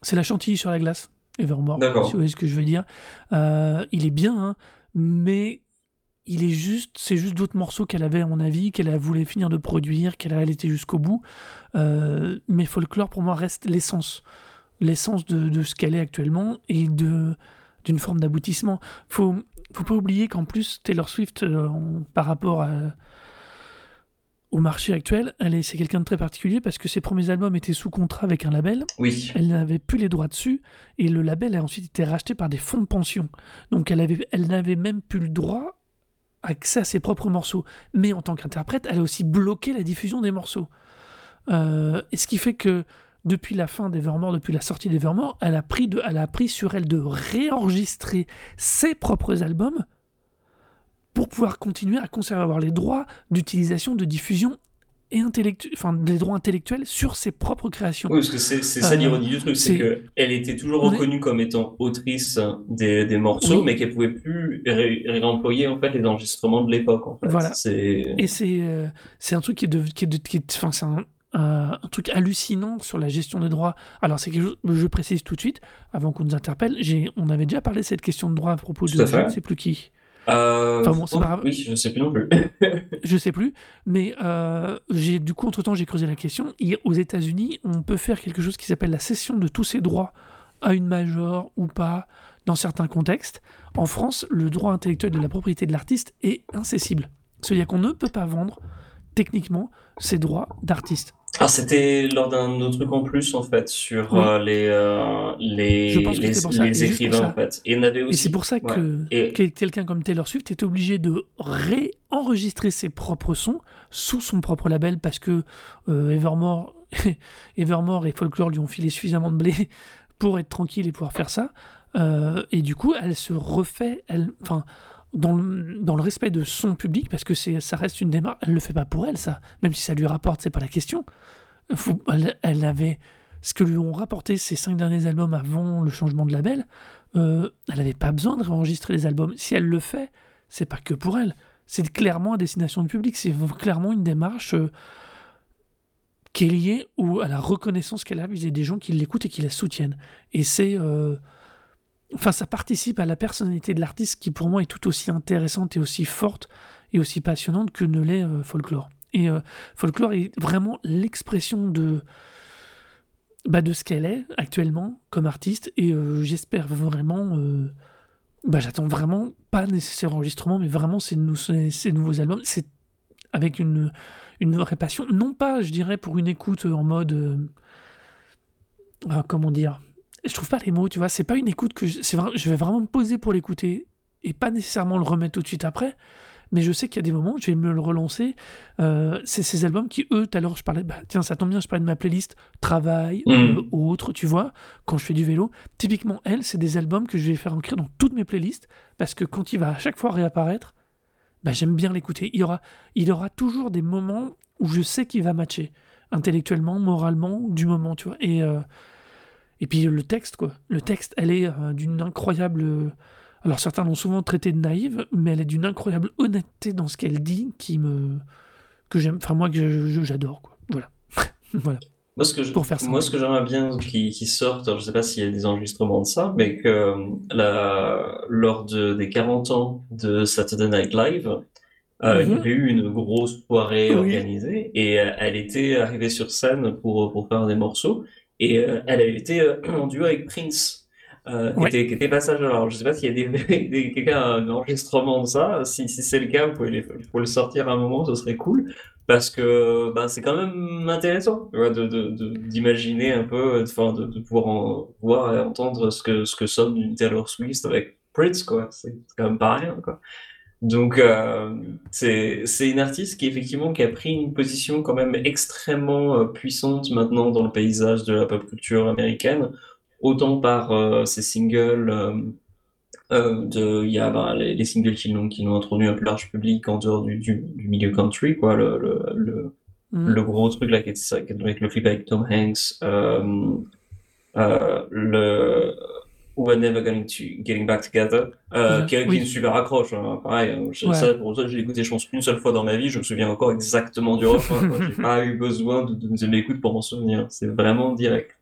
c'est la chantilly sur la glace, Evermore, D'accord. si vous voyez ce que je veux dire. Euh, il est bien, hein, mais il est juste. C'est juste d'autres morceaux qu'elle avait, à mon avis, qu'elle a voulu finir de produire, qu'elle a allaité jusqu'au bout. Euh, mais Folklore, pour moi, reste l'essence. L'essence de, de ce qu'elle est actuellement et de d'une forme d'aboutissement. Faut faut pas oublier qu'en plus Taylor Swift euh, par rapport à- au marché actuel, elle est c'est quelqu'un de très particulier parce que ses premiers albums étaient sous contrat avec un label, Oui. elle n'avait plus les droits dessus et le label a ensuite été racheté par des fonds de pension. Donc elle avait elle n'avait même plus le droit accès à ses propres morceaux. Mais en tant qu'interprète, elle a aussi bloqué la diffusion des morceaux. Euh, et ce qui fait que depuis la fin d'Evermore, depuis la sortie d'Evermore, elle a pris de, elle a pris sur elle de réenregistrer ses propres albums pour pouvoir continuer à conserver avoir les droits d'utilisation, de diffusion et enfin des droits intellectuels sur ses propres créations. Oui, parce que c'est ça Euh, l'ironie du truc, c'est c'est- que elle était toujours est- reconnue comme étant autrice des, des morceaux, Oui. mais qu'elle pouvait plus ré- réemployer en fait les enregistrements de l'époque. En fait. Voilà. Et c'est euh, c'est un truc qui est, de, qui est, de- qui est- enfin, c'est un, un- un truc hallucinant sur la gestion des droits. Alors, c'est quelque chose, je précise tout de suite, avant qu'on nous interpelle, on avait déjà parlé de cette question de droit à propos Tout de je ne sais plus qui. Euh, Enfin bon, c'est oh, pas grave. oui, je sais plus non plus. Je sais plus, mais euh, j'ai du coup entre temps j'ai creusé la question. Aux États-Unis, on peut faire quelque chose qui s'appelle la cession de tous ces droits à une major ou pas dans certains contextes. En France, le droit intellectuel de la propriété de l'artiste est incessible. C'est-à-dire qu'on ne peut pas vendre techniquement ses droits d'artiste. Ah, c'était lors d'un autre truc en plus en fait sur euh, les euh, les les, ça, écrivains en fait. Et c'est pour ça ouais. que Et- quelqu'un comme Taylor Swift est obligé de réenregistrer ses propres sons sous son propre label parce que euh, Evermore, Evermore et Folklore lui ont filé suffisamment de blé pour être tranquille et pouvoir faire ça. Et du coup, elle se refait, elle, enfin, dans le, dans le respect de son public, parce que ça reste une démarche. Elle le fait pas pour elle, ça. Même si ça lui rapporte, c'est pas la question. Elle, avait ce que lui ont rapporté ses cinq derniers albums avant le changement de label. euh, elle n'avait pas besoin de réenregistrer les albums. Si elle le fait, c'est pas que pour elle. C'est clairement à destination du public. C'est clairement une démarche euh, qui est liée ou à la reconnaissance qu'elle a vis-à-vis des gens qui l'écoutent et qui la soutiennent. Et c'est. euh, Enfin, ça participe à la personnalité de l'artiste qui, pour moi, est tout aussi intéressante et aussi forte et aussi passionnante que ne l'est euh, Folklore. Et euh, Folklore est vraiment l'expression de, bah, de ce qu'elle est actuellement comme artiste, et euh, j'espère vraiment. euh, bah, J'attends vraiment, pas nécessaire enregistrement, mais vraiment ces, ces nouveaux albums. C'est avec une, une vraie passion. Non pas, je dirais, pour une écoute en mode. euh, ah, comment dire Je trouve pas les mots, tu vois. C'est pas une écoute que. Je, vais vraiment me poser pour l'écouter et pas nécessairement le remettre tout de suite après. Mais je sais qu'il y a des moments, je vais me le relancer. Euh, c'est ces albums qui, eux, tout à l'heure, je parlais. Bah, tiens, ça tombe bien, je parlais de ma playlist travail, Mm. euh, autre, tu vois, quand je fais du vélo. Typiquement, elle, c'est des albums que je vais faire ancrer dans toutes mes playlists parce que quand il va à chaque fois réapparaître, bah, j'aime bien l'écouter. Il y aura, il aura toujours des moments où je sais qu'il va matcher intellectuellement, moralement, du moment, tu vois. Et, euh, et puis le texte, quoi. Le texte, elle est euh, d'une incroyable. euh, alors certains l'ont souvent traité de naïve, mais elle est d'une incroyable honnêteté dans ce qu'elle dit qui me. que j'aime. Enfin, moi, que j'adore, quoi. Voilà. voilà. Moi, ce que je- Pour faire moi, simple. ce que j'aimerais bien qui, qui sorte, je sais pas s'il y a des enregistrements de ça, mais que euh, la, lors de, des 40 ans de Saturday Night Live, euh, il y Mhm. avait eu une grosse soirée Oui. organisée et elle était arrivée sur scène pour, pour faire des morceaux et euh, elle a été euh, en duo avec Prince. Euh, qui Ouais. était, qui était passage alors je sais pas s'il y a des, des quelqu'un a un enregistrement de ça si, si c'est le cas vous pouvez, les- vous pouvez le sortir à un moment ce serait cool parce que bah, c'est quand même intéressant tu vois, de, de, de- d'imaginer un peu, enfin, de, de pouvoir en, voir et entendre ce que, ce que sonne une Taylor Swift avec Prince, quoi. C'est c'est quand même pas rien, quoi. Donc, euh, c'est, c'est une artiste qui, effectivement, qui a pris une position quand même extrêmement euh, puissante maintenant dans le paysage de la pop culture américaine, autant par euh, ses singles, euh, euh, de, il y a ben, les, les singles qui l'ont, introduit un plus large public en dehors du, du, du milieu country, quoi, le, le, le, le gros truc là qui était ça, qui était avec le clip avec Tom Hanks, euh, euh, le We're Never Going to Getting Back Together, euh, qui, est- une super accroche. hein. Pareil, hein, Ouais. ça, pour ça, j'ai écouté, je pense, une seule fois dans ma vie. Je me souviens encore exactement du refrain. quoi. J'ai pas eu besoin de, de, l'écoute pour m'en souvenir. C'est vraiment direct.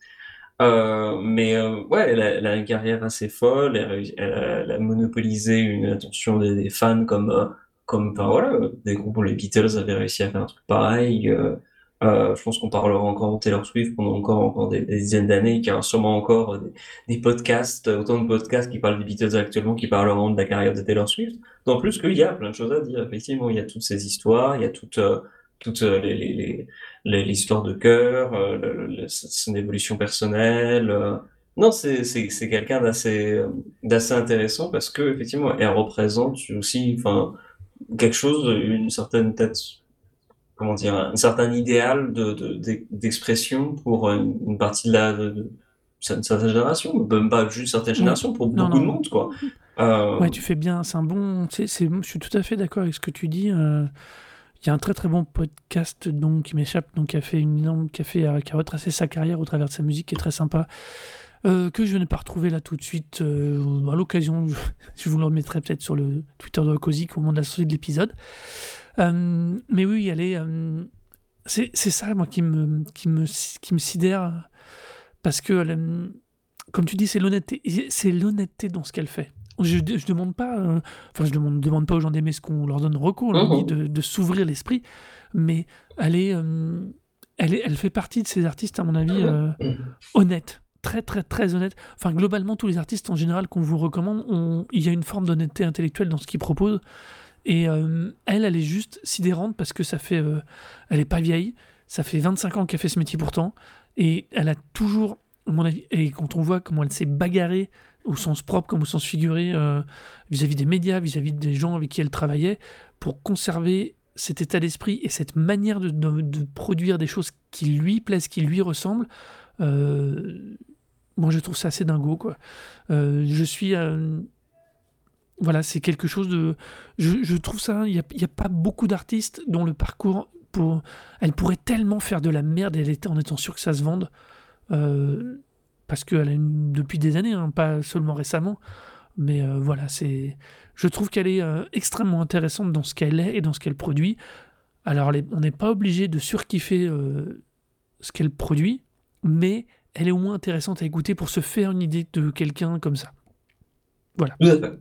Euh, mais euh, ouais, elle a, elle a une carrière assez folle. Elle elle a- elle a monopolisé une attention des, des fans comme, euh, comme enfin, voilà, des groupes où les Beatles avaient réussi à faire un truc pareil. Euh, euh, je pense qu'on parlera encore de Taylor Swift pendant encore, encore des, dizaines d'années, qu'il y aura sûrement encore des, des podcasts, autant de podcasts qui parlent des Beatles actuellement qui parleront de la carrière de Taylor Swift. D'autant plus qu'il y a plein de choses à dire. Effectivement, il y a toutes ces histoires, il y a toutes, euh, toutes euh, les, les, les, les- l'histoire de cœur, euh, son évolution personnelle. euh. Non, c'est, c'est, c'est quelqu'un d'assez, euh, d'assez intéressant parce que, effectivement, elle représente aussi, enfin, quelque chose, une certaine tête, comment dire, un certain idéal de, de, d'e- d'expression pour une, partie de la, de, de certaine génération, même pas juste certaines générations, pour Non, beaucoup de non. monde, quoi. Euh, Ouais, tu fais bien. C'est un bon. je suis tout à fait d'accord avec ce que tu dis. euh, Il y a un très très bon podcast donc qui m'échappe, donc qui a fait une énorme, qui a fait, euh, qui a retracé sa carrière au travers de sa musique, qui est très sympa, euh, que je n'ai pas retrouvé là tout de suite. à l'occasion, je, je vous le remettrai peut-être sur le Twitter de Cosic au moment de la sortie de l'épisode. Euh, mais oui, elle est. euh, c'est ça, moi, qui me, qui me, qui me sidère, parce que, elle aime- comme tu dis, c'est l'honnêteté, c'est l'honnêteté dans ce qu'elle fait. Je, je demande pas, euh, enfin, je demande, demande pas aux gens d'aimer ce qu'on leur donne recours, on leur dit de, de s'ouvrir l'esprit, mais elle est, euh, elle est, elle fait partie de ces artistes, à mon avis, euh, honnêtes, très très très honnêtes. Enfin, globalement, tous les artistes en général qu'on vous recommande, il y a une forme d'honnêteté intellectuelle dans ce qu'ils proposent. Et euh, elle, elle est juste sidérante parce que ça fait, euh, elle est pas vieille, ça fait 25 ans qu'elle fait ce métier pourtant, et elle a toujours, à mon avis, et quand on voit comment elle s'est bagarrée au sens propre comme au sens figuré euh, vis-à-vis des médias, vis-à-vis des gens avec qui elle travaillait, pour conserver cet état d'esprit et cette manière de, de- produire des choses qui lui plaisent, qui lui ressemblent, moi je trouve ça assez dingo quoi. Je suis voilà, c'est quelque chose de. Je, trouve ça. Il n'y a, a pas beaucoup d'artistes dont le parcours. Pour, elle pourrait tellement faire de la merde elle était en étant sûre que ça se vende. euh, parce qu'elle a une, depuis des années, hein, pas seulement récemment. Mais euh, voilà, c'est. Je trouve qu'elle est euh, extrêmement intéressante dans ce qu'elle est et dans ce qu'elle produit. Alors, on n'est pas obligé de surkiffer ce qu'elle produit, mais elle est au moins intéressante à écouter pour se faire une idée de quelqu'un comme ça. Tout à fait.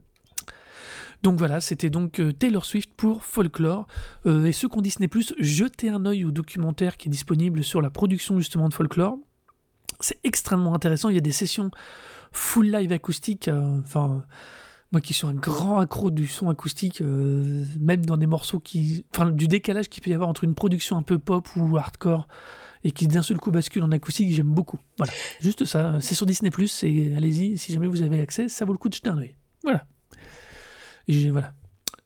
Donc voilà, c'était donc euh, Taylor Swift pour Folklore. Euh, et ceux qui ont Disney+, jetez un œil au documentaire qui est disponible sur la production justement de Folklore. C'est extrêmement intéressant. Il y a des sessions full live acoustique. euh, Enfin, moi qui suis un grand accro du son acoustique, même dans des morceaux qui, enfin, du décalage qu'il peut y avoir entre une production un peu pop ou hardcore et qui d'un seul coup bascule en acoustique, j'aime beaucoup. Voilà, juste ça. C'est sur Disney+. Et allez-y, si jamais vous avez accès, ça vaut le coup de jeter un œil. Voilà. Et j'ai- voilà.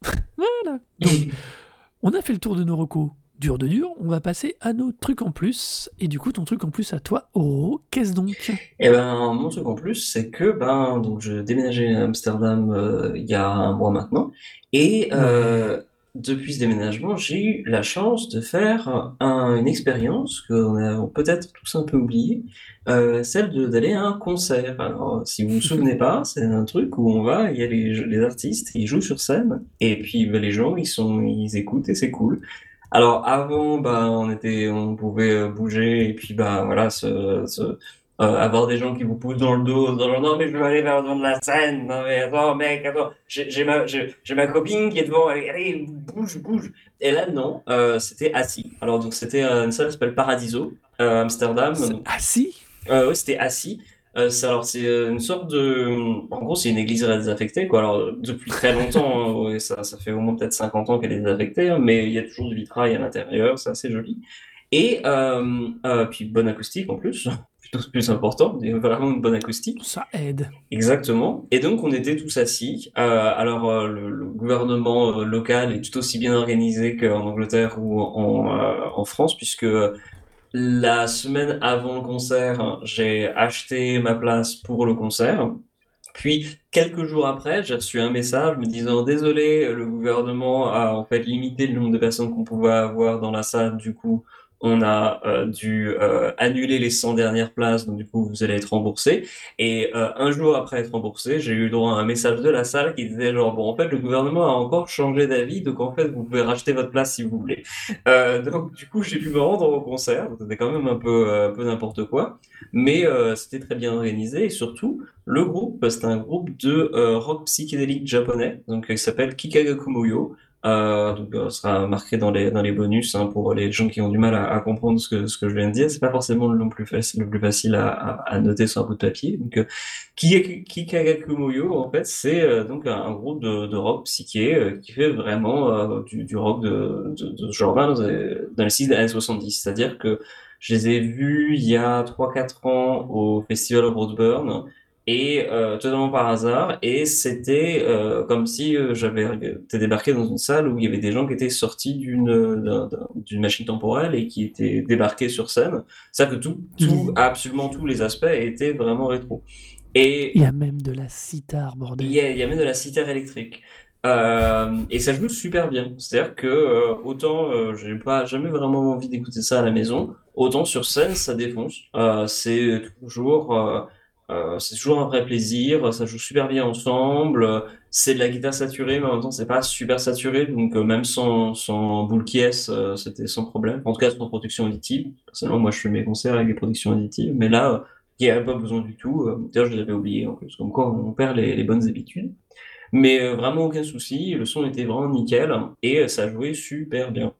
voilà. Donc, on a fait le tour de nos recos dur de dur. On va passer à nos trucs en plus. Et du coup, ton truc en plus à toi, Oro, qu'est-ce donc? Et ben, mon truc en plus, c'est que ben, donc je déménageais à Amsterdam euh, il y a un mois maintenant, et euh, depuis ce déménagement, j'ai eu la chance de faire un- une expérience qu'on a peut-être tous un peu oubliée, euh, celle d'aller à un concert. Alors, si vous vous souvenez pas, c'est un truc où on va, il y a les, les artistes, ils jouent sur scène, et puis ben, les gens, ils sont, ils écoutent et c'est cool. Alors avant, bah, on était, on pouvait euh, bouger et puis bah voilà, se, se- euh, avoir des gens qui vous poussent dans le dos, dans genre non mais je veux aller vers le devant de la scène, non mais attends mec, attends, j'ai ma, ma copine qui est devant, allez, bouge, bouge. Et là non, euh, c'était assis. Alors donc c'était euh, une salle qui s'appelle Paradiso, à Amsterdam. Euh, ouais, c'était assis. Euh, c'est, alors, c'est une sorte de. En gros, c'est une église désaffectée, quoi. Alors, depuis très longtemps, hein, ça, ça fait au moins peut-être 50 ans qu'elle est désaffectée, hein, mais il y a toujours du vitrail à l'intérieur, c'est assez joli. Et euh, euh, puis, bonne acoustique en plus, plutôt plus important, mais vraiment une bonne acoustique. Ça aide. Exactement. Et donc, on était tous assis. Euh, alors, euh, le, le gouvernement euh, local est tout aussi bien organisé qu'en Angleterre ou en, en France, puisque la semaine avant le concert, j'ai acheté ma place pour le concert. Puis, quelques jours après, j'ai reçu un message me disant, désolé, le gouvernement a en fait limité le nombre de personnes qu'on pouvait avoir dans la salle. Du coup, on a euh, dû euh, annuler les 100 dernières places. Donc, du coup, vous allez être remboursé. Et euh, un jour après être remboursé, j'ai eu droit à un message de la salle qui disait genre, bon, en fait, le gouvernement a encore changé d'avis. Donc, en fait, vous pouvez racheter votre place si vous voulez. Donc, du coup, j'ai pu me rendre au concert. C'était quand même un peu, peu n'importe quoi. Mais c'était très bien organisé. Et surtout, le groupe, c'est un groupe de rock psychédélique japonais, donc qui s'appelle Kikagakumoyo. Euh, donc, euh, sera marqué dans les, dans les bonus hein, pour les gens qui ont du mal à, à comprendre ce que, ce que je viens de dire. C'est pas forcément le nom plus facile, le plus facile à, à, à noter sur un bout de papier. Donc, euh, Kika- Kikagakumoyo, en fait, c'est euh, donc un, groupe de, de rock psyché euh, qui fait vraiment du, du rock de, de, de ce genre-là dans les, dans les six des années 70. C'est-à-dire que je les ai vus il y a 3-4 ans au festival Roadburn et euh, totalement par hasard et c'était euh, comme si euh, j'avais été débarqué dans une salle où il y avait des gens qui étaient sortis d'une d'un- d'un- d'une machine temporelle et qui étaient débarqués sur scène. C'est que tout, tout, absolument tous les aspects étaient vraiment rétro. Et Il y a même de la sitar, il bordel. y a, il y a même de la cithare électrique. Et ça joue super bien. C'est-à-dire que autant j'ai pas jamais vraiment envie d'écouter ça à la maison, autant sur scène ça défonce. C'est toujours euh, c'est toujours un vrai plaisir. Ça joue super bien ensemble. C'est de la guitare saturée, mais en même temps c'est pas super saturé. Donc euh, même sans sans boule qui est, euh, c'était sans problème. En tout cas sans production auditive. Personnellement, moi je fais mes concerts avec des productions auditives, mais là euh, il n'y avait pas besoin du tout. D'ailleurs, je l'avais oublié en plus, comme quoi on perd les, les bonnes habitudes. Mais vraiment aucun souci, le son était vraiment nickel et ça jouait super bien.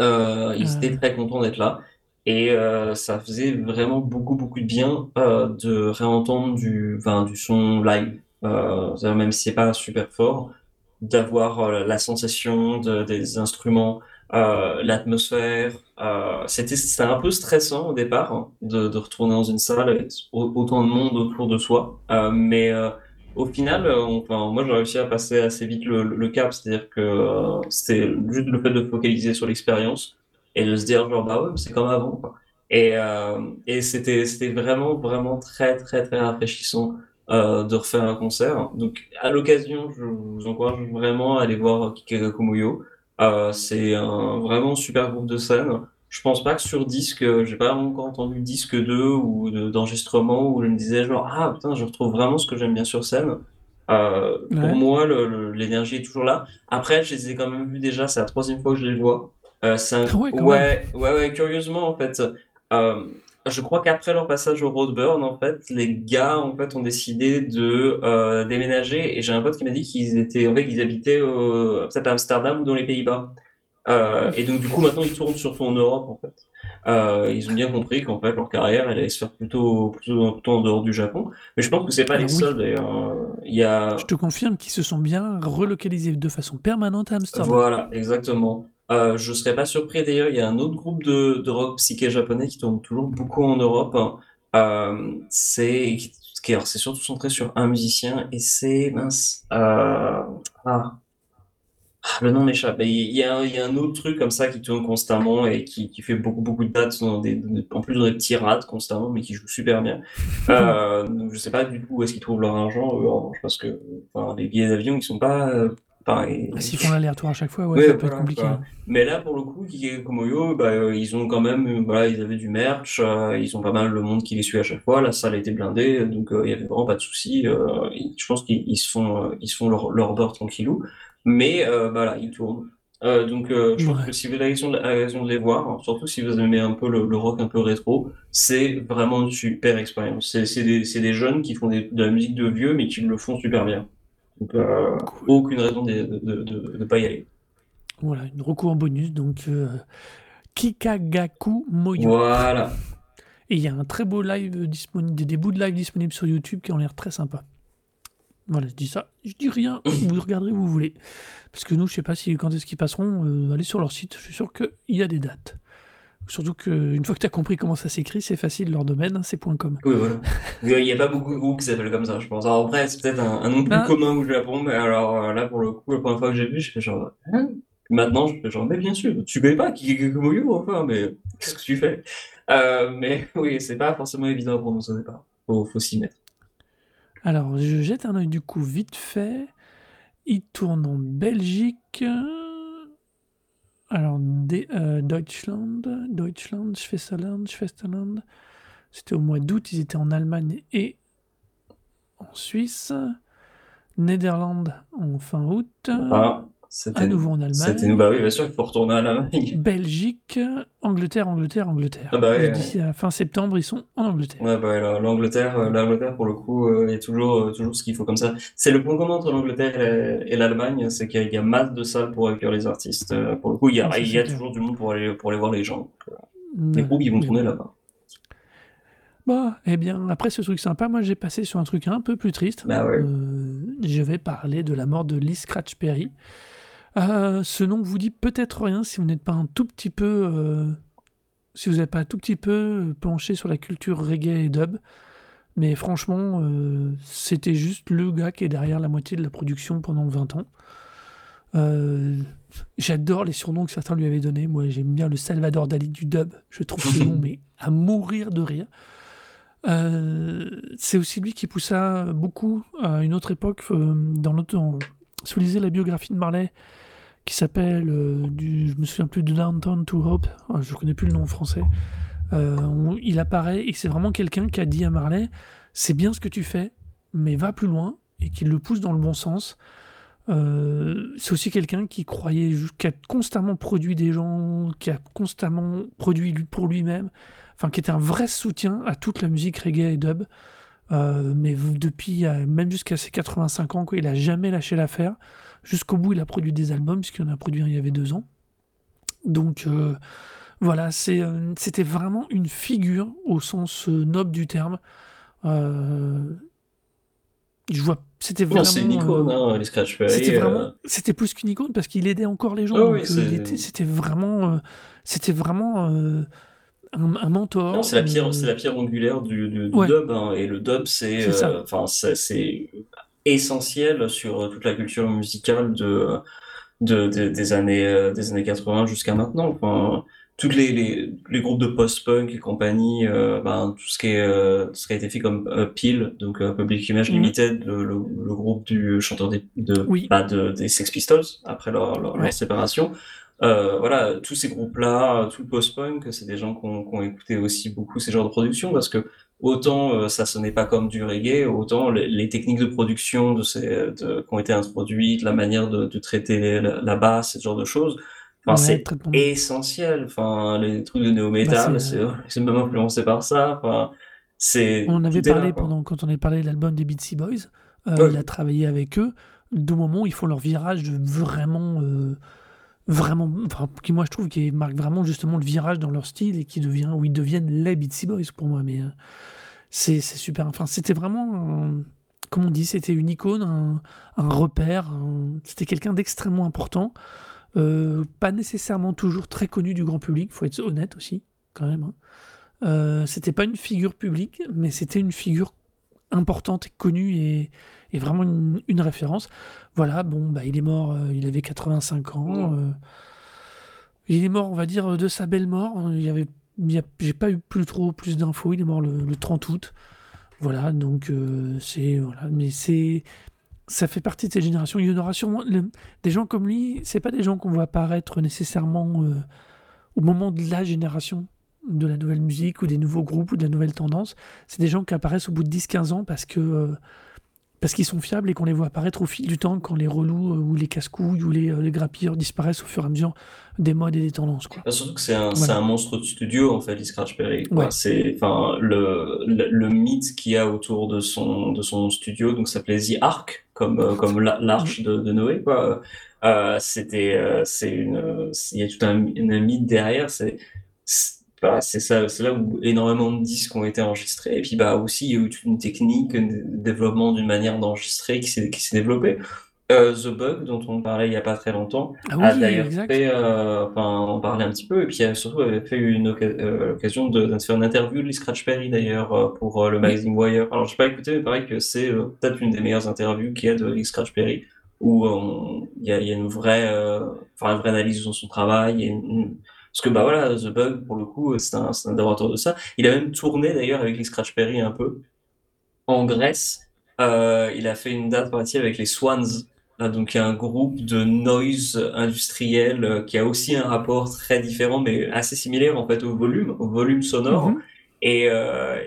Ils étaient très contents d'être là et euh, ça faisait vraiment beaucoup beaucoup de bien euh, de réentendre du, enfin, du son live. Euh, même si c'est pas super fort, d'avoir euh, la sensation de- des instruments, euh, l'atmosphère. C'était un peu stressant au départ hein, de, de retourner dans une salle avec au- autant de monde autour de soi, mais au final, enfin, moi j'ai réussi à passer assez vite le, le cap, c'est-à-dire que c'était juste le fait de focaliser sur l'expérience et de se dire genre bah ouais, c'est comme avant quoi. Et, euh, et c'était c'était vraiment vraiment très très très rafraîchissant euh, de refaire un concert. Donc à l'occasion, je vous encourage vraiment à aller voir Kikagakumoyo. Euh, c'est un vraiment super groupe de scène. Je pense pas que sur disque, j'ai pas encore entendu disque 2 ou de- d'enregistrement où je me disais genre ah putain je retrouve vraiment ce que j'aime bien sur scène. Euh, Ouais. pour moi l'énergie est toujours là. Après je les ai quand même vus déjà, c'est la troisième fois que je les vois. Euh, c'est un- Ah ouais, ouais, ouais, ouais, curieusement en fait. Euh, je crois qu'après leur passage au Roadburn, en fait, les gars, en fait, ont décidé de euh, déménager. Et j'ai un pote qui m'a dit qu'ils étaient, en fait, qu'ils habitaient au- peut-être à Amsterdam ou dans les Pays-Bas. Et donc, du coup, maintenant, ils tournent surtout en Europe, en fait. Euh, ils ont bien compris qu'en fait, leur carrière, elle allait se faire plutôt, plutôt, plutôt en dehors du Japon. Mais je pense que c'est pas les oui. seuls, d'ailleurs. Il y a, Je te confirme qu'ils se sont bien relocalisés de façon permanente à Amsterdam. Voilà, exactement. Euh, je serais pas surpris d'ailleurs, il y a un autre groupe de, de rock psyché japonais qui tourne toujours beaucoup en Europe. hein. Euh, c'est surtout centré sur un musicien et c'est mince. Euh, ah. Ah, le nom m'échappe. Il y a, un- il y a un autre truc comme ça qui tourne constamment et qui, qui fait beaucoup beaucoup de dates dans des, en plus dans des petits rats constamment, mais qui joue super bien. Euh, donc je sais pas du tout où est-ce qu'ils trouvent leur argent, eux, en revanche, parce que enfin, les billets d'avion ils sont pas euh. Ah, S'ils font l'aller-retour à chaque fois, ouais, Ouais, ça peut être voilà, compliqué. Mais là, pour le coup, Kike Komoyo, bah, euh, ils ont quand même, euh, voilà, ils avaient du merch, euh, ils ont pas mal le monde qui les suit à chaque fois, la salle a été blindée, donc euh, il y avait vraiment pas de souci. euh, je pense qu'ils ils se font, euh, ils se font leur, leur beurre tranquillou, mais euh, voilà, ils tournent. Euh, donc, euh, je pense Ouais. que si vous avez l'occasion de, l'occasion de les voir, surtout si vous aimez un peu le, le rock un peu rétro, c'est vraiment une super expérience. C'est des, jeunes qui font des- de la musique de vieux, mais qui le font super bien. Donc, euh, aucune raison de de pas y aller. Voilà, une recours en bonus, donc euh, Kikagaku Moyo. Voilà. Et il y a un très beau live disponible, des, des bouts de live disponibles sur YouTube qui ont l'air très sympa. Voilà, je dis ça, je dis rien, vous regarderez où vous voulez. Parce que nous, je sais pas si quand est-ce qu'ils passeront, euh, allez sur leur site, je suis sûr qu'il y a des dates. Surtout qu'une fois que tu as compris comment ça s'écrit, c'est facile, leur domaine, hein, c'est .com. Oui, voilà. Il n'y a pas beaucoup de groupes qui s'appellent comme ça, je pense. Alors après, c'est peut-être un, un nom plus Ah. commun au Japon, mais alors euh, là, pour le coup, la première fois que j'ai vu, je fais genre, hein? Maintenant, je fais genre, mais bien sûr, tu connais pas Kikikomoyo, enfin, mais qu'est-ce que tu fais? Euh, mais oui, c'est pas forcément évident à prononcer au départ. Faut, faut s'y mettre. Alors, je jette un œil du coup vite fait. Il tourne en Belgique. Alors, euh, Deutschland, Deutschland, Schwesterland, Schwesterland. C'était au mois d'août. Ils étaient en Allemagne et en Suisse. Néderlande en fin août. Ah, à nouveau en C'était nous, Allemagne. bah oui, bien sûr, il faut retourner à l'Allemagne. Belgique, Angleterre, Angleterre, Angleterre. Ah bah ouais, Et D'ici à fin septembre, ils sont en Angleterre. Ouais, bah, la- l'Angleterre, euh, l'Angleterre, pour le coup, euh, a toujours, euh, toujours ce qu'il faut comme ça. C'est le point commun entre l'Angleterre et la- et l'Allemagne, c'est qu'il y a, masse de salles pour accueillir les artistes. Euh, Pour le coup, il y a, Ah, il y a toujours du monde pour aller, pour aller voir les gens. Les Voilà. groupes, ils vont tourner bon. là-bas. Bah, eh bien, après ce truc sympa, moi j'ai passé sur un truc un peu plus triste. Bah ouais. Euh, je vais parler de la mort de Lee Scratch Perry. Euh, ce nom vous dit peut-être rien si vous n'êtes pas un tout petit peu, euh, si vous n'êtes pas un tout petit peu penché sur la culture reggae et dub. Mais franchement, euh, c'était juste le gars qui est derrière la moitié de la production pendant 20 ans. Euh, J'adore les surnoms que certains lui avaient donnés. Moi, j'aime bien le Salvador Dali du dub. Je trouve ce nom mais à mourir de rire. Euh, c'est aussi lui qui poussa beaucoup à une autre époque euh, dans l'autre. Si vous lisez la biographie de Marley, qui s'appelle, euh, je me souviens plus de Downtown to Hope, ah, je connais plus le nom français. euh, il apparaît et c'est vraiment quelqu'un qui a dit à Marley, c'est bien ce que tu fais, mais va plus loin et qui le pousse dans le bon sens. Euh, c'est aussi quelqu'un qui croyait, qui a constamment produit des gens, qui a constamment produit pour lui-même, enfin qui était un vrai soutien à toute la musique reggae et dub. Euh, mais depuis, même jusqu'à ses 85 ans, il a jamais lâché l'affaire. Jusqu'au bout, il a produit des albums, puisqu'il en a produit il y avait deux ans. Donc euh, voilà, euh, c'était vraiment une figure au sens euh, noble du terme. Euh, je vois, c'était vraiment. c'est une icône, euh, hein, c'était euh, vraiment, c'était plus qu'une icône parce qu'il aidait encore les gens. Ah oui, c'était vraiment, c'était vraiment un, un mentor. Non, c'est la pierre, c'est la pierre angulaire du, du, du Ouais. dub, hein, et le dub, c'est, enfin, c'est essentiel sur toute la culture musicale de, de, de- des années, euh, des années 80 jusqu'à maintenant. Enfin, toutes les, les, les groupes de post-punk et compagnie, euh, ben, tout ce qui est, euh, tout ce qui a été fait comme euh, Peel, donc euh, Public Image Mhm. Limited, le, le, le groupe du chanteur des, de, Oui. bah, de, des Sex Pistols après leur, leur, leur Ouais. séparation. Euh, voilà, tous ces groupes-là, tout le post-punk, c'est des gens qui ont, qui ont écouté aussi beaucoup ces genres de production parce que autant euh, ça sonnait pas comme du reggae, autant les, les techniques de production de ces, de, qui ont été introduites, la manière de, de traiter la, la basse, ce genre de choses, Enfin, Ouais, c'est essentiel. Enfin, les trucs de néo Bah, c'est, euh, c'est même influencé par ça. Enfin, on avait là, parlé pendant quand on avait parlé de l'album des Beastie Boys. Euh, Ouais. il a travaillé avec eux. Du moment où ils font leur virage vraiment, euh, vraiment, enfin, qui moi je trouve qui marque vraiment justement le virage dans leur style et qui devient, où ils deviennent les Beastie Boys pour moi. Mais euh, c'est super. Enfin, c'était vraiment, un- comme on dit, c'était une icône, un, un repère. C'était quelqu'un d'extrêmement important. Euh, pas nécessairement toujours très connu du grand public, faut être honnête aussi, quand même. hein. Euh, c'était pas une figure publique, mais c'était une figure importante et connue et, et vraiment une, une référence. Voilà, bon, bah, il est mort, euh, il avait 85 ans. euh, il est mort, on va dire, de sa belle mort. Il y avait, il y a- j'ai pas eu plus trop plus d'infos. Il est mort le, le 30 août. Voilà, donc euh, c'est voilà, mais c'est ça fait partie de cette génération. Il y en aura sûrement des gens comme lui. C'est pas des gens qu'on voit apparaître nécessairement euh, au moment de la génération de la nouvelle musique ou des nouveaux groupes ou de la nouvelle tendance. C'est des gens qui apparaissent au bout de 10-15 ans parce que euh, parce qu'ils sont fiables et qu'on les voit apparaître au fil du temps quand les relous euh, ou les casse-couilles ou les, euh, les grappilleurs disparaissent au fur et à mesure des modes et des tendances. Quoi. Surtout que c'est un, Voilà. c'est un monstre de studio, en fait, Lee Scratch Perry. Ouais. C'est, enfin, le, le, le mythe qu'il y a autour de son, de son studio, donc ça s'appelait The Ark, comme, euh, comme la- l'arche de, de Noé. Euh, c'était, c'est une, il y a tout un, un mythe derrière, c'est, c'est voilà, c'est ça, c'est là où énormément de disques ont été enregistrés, et puis, bah, aussi, il y a eu toute une technique, un développement d'une manière d'enregistrer qui s'est, qui s'est développée. Euh, The Bug, dont on parlait il y a pas très longtemps, Ah a d'ailleurs exact. fait, euh, enfin, en parlait un petit peu, et puis a surtout avait fait une oca- euh, l'occasion de, de faire une interview de Lee Scratch Perry d'ailleurs euh, pour euh, le magazine Wire. Alors j'ai pas écouté, mais pareil que c'est euh, peut-être une des meilleures interviews qu'il y a de Lee Scratch Perry, où on- il y a, il y a une vraie, euh, enfin une vraie analyse de son travail, et une- une- parce que bah voilà, The Bug pour le coup c'est un, un auteurs de ça. Il a même tourné d'ailleurs avec Lee Scratch Perry un peu en Grèce. Euh, il a fait une date partie avec les Swans. Ah, donc, un groupe de noise industriel euh, qui a aussi un rapport très différent, mais assez similaire en fait au volume, au volume sonore. Mhm. Et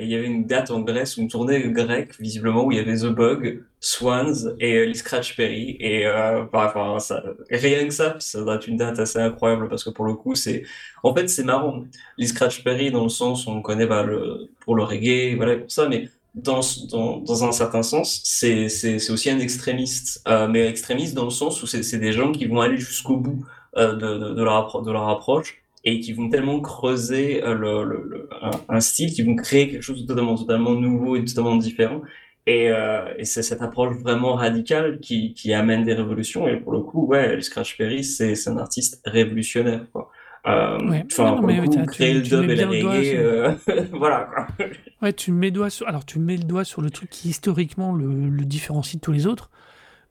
il y avait une date en Grèce, une tournée grecque, visiblement, où il y avait The Bug, Swans et euh, Lee Scratch Perry. Et euh, enfin, ça, rien que ça, ça doit être une date assez incroyable parce que pour le coup, c'est, en fait, c'est marrant. Lee Scratch Perry, dans le sens où on connaît bah, le, pour le reggae, voilà, pour ça, mais dans, dans, dans un certain sens, c'est, aussi un extrémiste, euh, mais extrémiste dans le sens où c'est, des gens qui vont aller jusqu'au bout euh, de, de, de, leur, de leur approche et qui vont tellement creuser euh, le, le, le- un, style, qui vont créer quelque chose de totalement, totalement nouveau et totalement différent. Et, euh, et c'est cette approche vraiment radicale qui, qui amène des révolutions. Et pour le coup, ouais, Scratch Perry, c'est un artiste révolutionnaire, quoi. Euh, Ouais. Non, mais coup, créer tu- le dub mets et le reggae, sur- euh, voilà, quoi. Ouais, tu mets le doigt sur, alors tu mets le doigt sur le truc qui historiquement le, le différencie de tous les autres.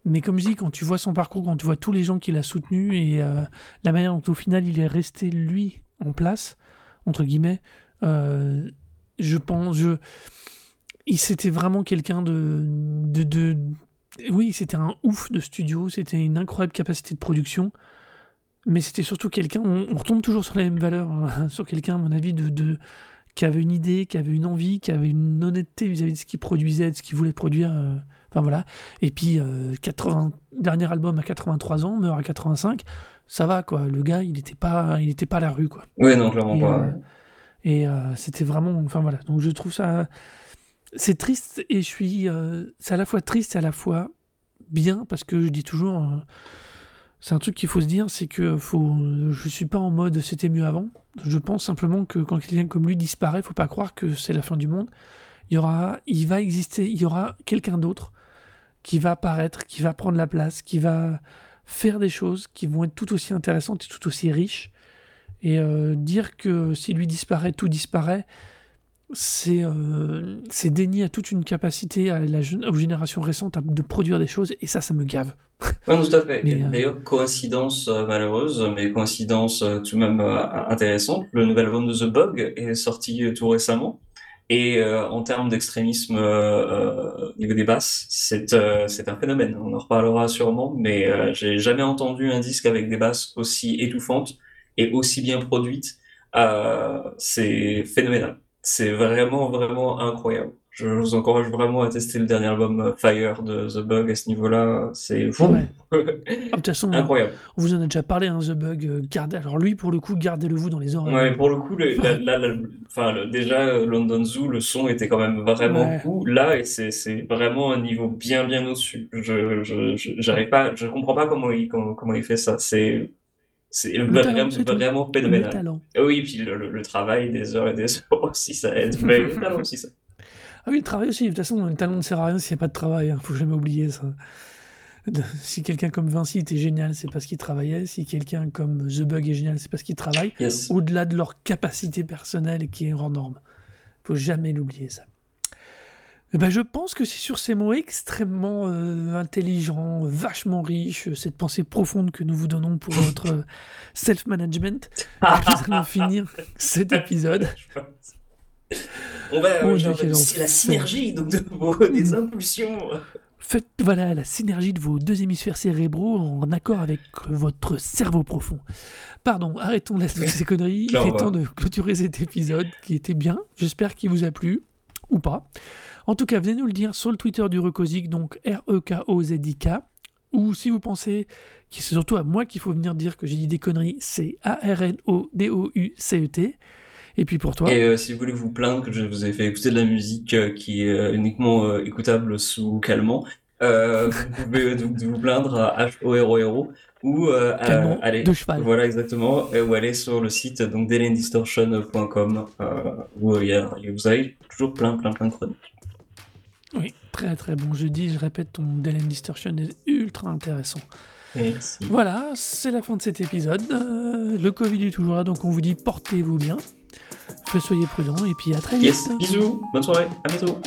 Mais comme je dis, quand tu vois son parcours, quand tu vois tous les gens qu'il a soutenus et euh, la manière dont au final il est resté lui en place, entre guillemets, euh, je pense, je, il c'était vraiment quelqu'un de, de, de, oui, c'était un ouf de studio, c'était une incroyable capacité de production, mais c'était surtout quelqu'un, on, retombe toujours sur les mêmes valeurs, hein, sur quelqu'un, à mon avis, de, de, qui avait une idée, qui avait une envie, qui avait une honnêteté vis-à-vis de ce qu'il produisait, de ce qu'il voulait produire. euh, Enfin voilà. Et puis, euh, 80, dernier album à 83 ans, meurt à 85, ça va quoi. Le gars, il n'était pas, il était pas à la rue quoi. Ouais, non, clairement Et, pas. euh, et euh, c'était vraiment. Enfin voilà. Donc je trouve ça. C'est triste et je suis. c'est à la fois triste et à la fois bien parce que je dis toujours. c'est un truc qu'il faut se dire, c'est que faut, je suis pas en mode c'était mieux avant. Je pense simplement que quand quelqu'un comme lui disparaît, faut pas croire que c'est la fin du monde. Il y aura, il va exister, il y aura quelqu'un d'autre qui va apparaître, qui va prendre la place, qui va faire des choses qui vont être tout aussi intéressantes et tout aussi riches. Et euh, dire que si lui disparaît, tout disparaît, c'est euh, dénier à toute une capacité à la, aux générations récentes de produire des choses, et ça, ça me gave. Tout à fait. Mais, euh, D'ailleurs, coïncidence euh, malheureuse, mais coïncidence tout de même intéressante, le nouvel album de The Bug est sorti tout récemment. Et euh, en termes d'extrémisme euh, euh, au niveau des basses, c'est euh, un phénomène. On en reparlera sûrement, mais euh, j'ai jamais entendu un disque avec des basses aussi étouffantes et aussi bien produites. Euh, c'est phénoménal. C'est vraiment, vraiment incroyable. Je vous encourage vraiment à tester le dernier album euh, Fire de The Bug à ce niveau-là. C'est fou. Ouais. Ah, De toute façon, Incroyable. on vous en a déjà parlé, hein, The Bug. euh, gardez... Alors lui, pour le coup, gardez-le vous dans les oreilles. Ouais, pour le coup, le, la- la- la- enfin, le- déjà, euh, London Zoo, le son était quand même vraiment Ouais. cool. Là, et c'est, vraiment un niveau bien, bien au-dessus. Je, je, je- pas, je comprends pas comment il, comment, comment il fait ça. C'est, c'est Le vraiment, vraiment phénoménal. Oui, puis le, le- le travail des heures et des heures aussi, ça aide. Mais aussi, ça. Ah oui, le travail aussi. De toute façon, le talent ne sert à rien s'il n'y a pas de travail. hein. Faut jamais oublier ça. De- Si quelqu'un comme Vinci était génial, c'est parce qu'il travaillait. Si quelqu'un comme The Bug est génial, c'est parce qu'il travaille. Yes. Au-delà de leur capacité personnelle qui est hors norme. Faut jamais l'oublier ça. Eh ben, je pense que c'est sur ces mots extrêmement euh, intelligents, vachement riches, cette pensée profonde que nous vous donnons pour votre euh, self-management, que nous allons finir cet épisode. On va, genre, quel c'est la synergie donc de vos, des impulsions. Faites voilà la synergie de vos deux hémisphères cérébraux en accord avec votre cerveau profond. Pardon, arrêtons là toutes ces conneries. Il est temps de clôturer cet épisode qui était bien. J'espère qu'il vous a plu ou pas. En tout cas, venez nous le dire sur le Twitter du Recosic, donc R-E-K-O-Z-I-K. Ou si vous pensez que c'est surtout à moi qu'il faut venir dire que j'ai dit des conneries, c'est A-R-N-O-D-O-U-C-E-T. Et puis pour toi, Et euh, si vous voulez vous plaindre que je vous ai fait écouter de la musique euh, qui est euh, uniquement euh, écoutable sous calmant, vous pouvez donc vous plaindre à H-O-R-O-R-O ou à- aller, de cheval. voilà exactement, ou aller sur le site donc delendistortion.com où il y a, vous avez toujours plein plein plein de chroniques. oui, très très bon jeudi. Je répète, ton Dylan Distortion est ultra intéressant. Merci. Voilà, c'est la fin de cet épisode. Euh, le Covid est toujours là, donc on vous dit portez-vous bien. Soyez prudents et puis à très vite. Yes, bisous, bonne soirée, à bientôt.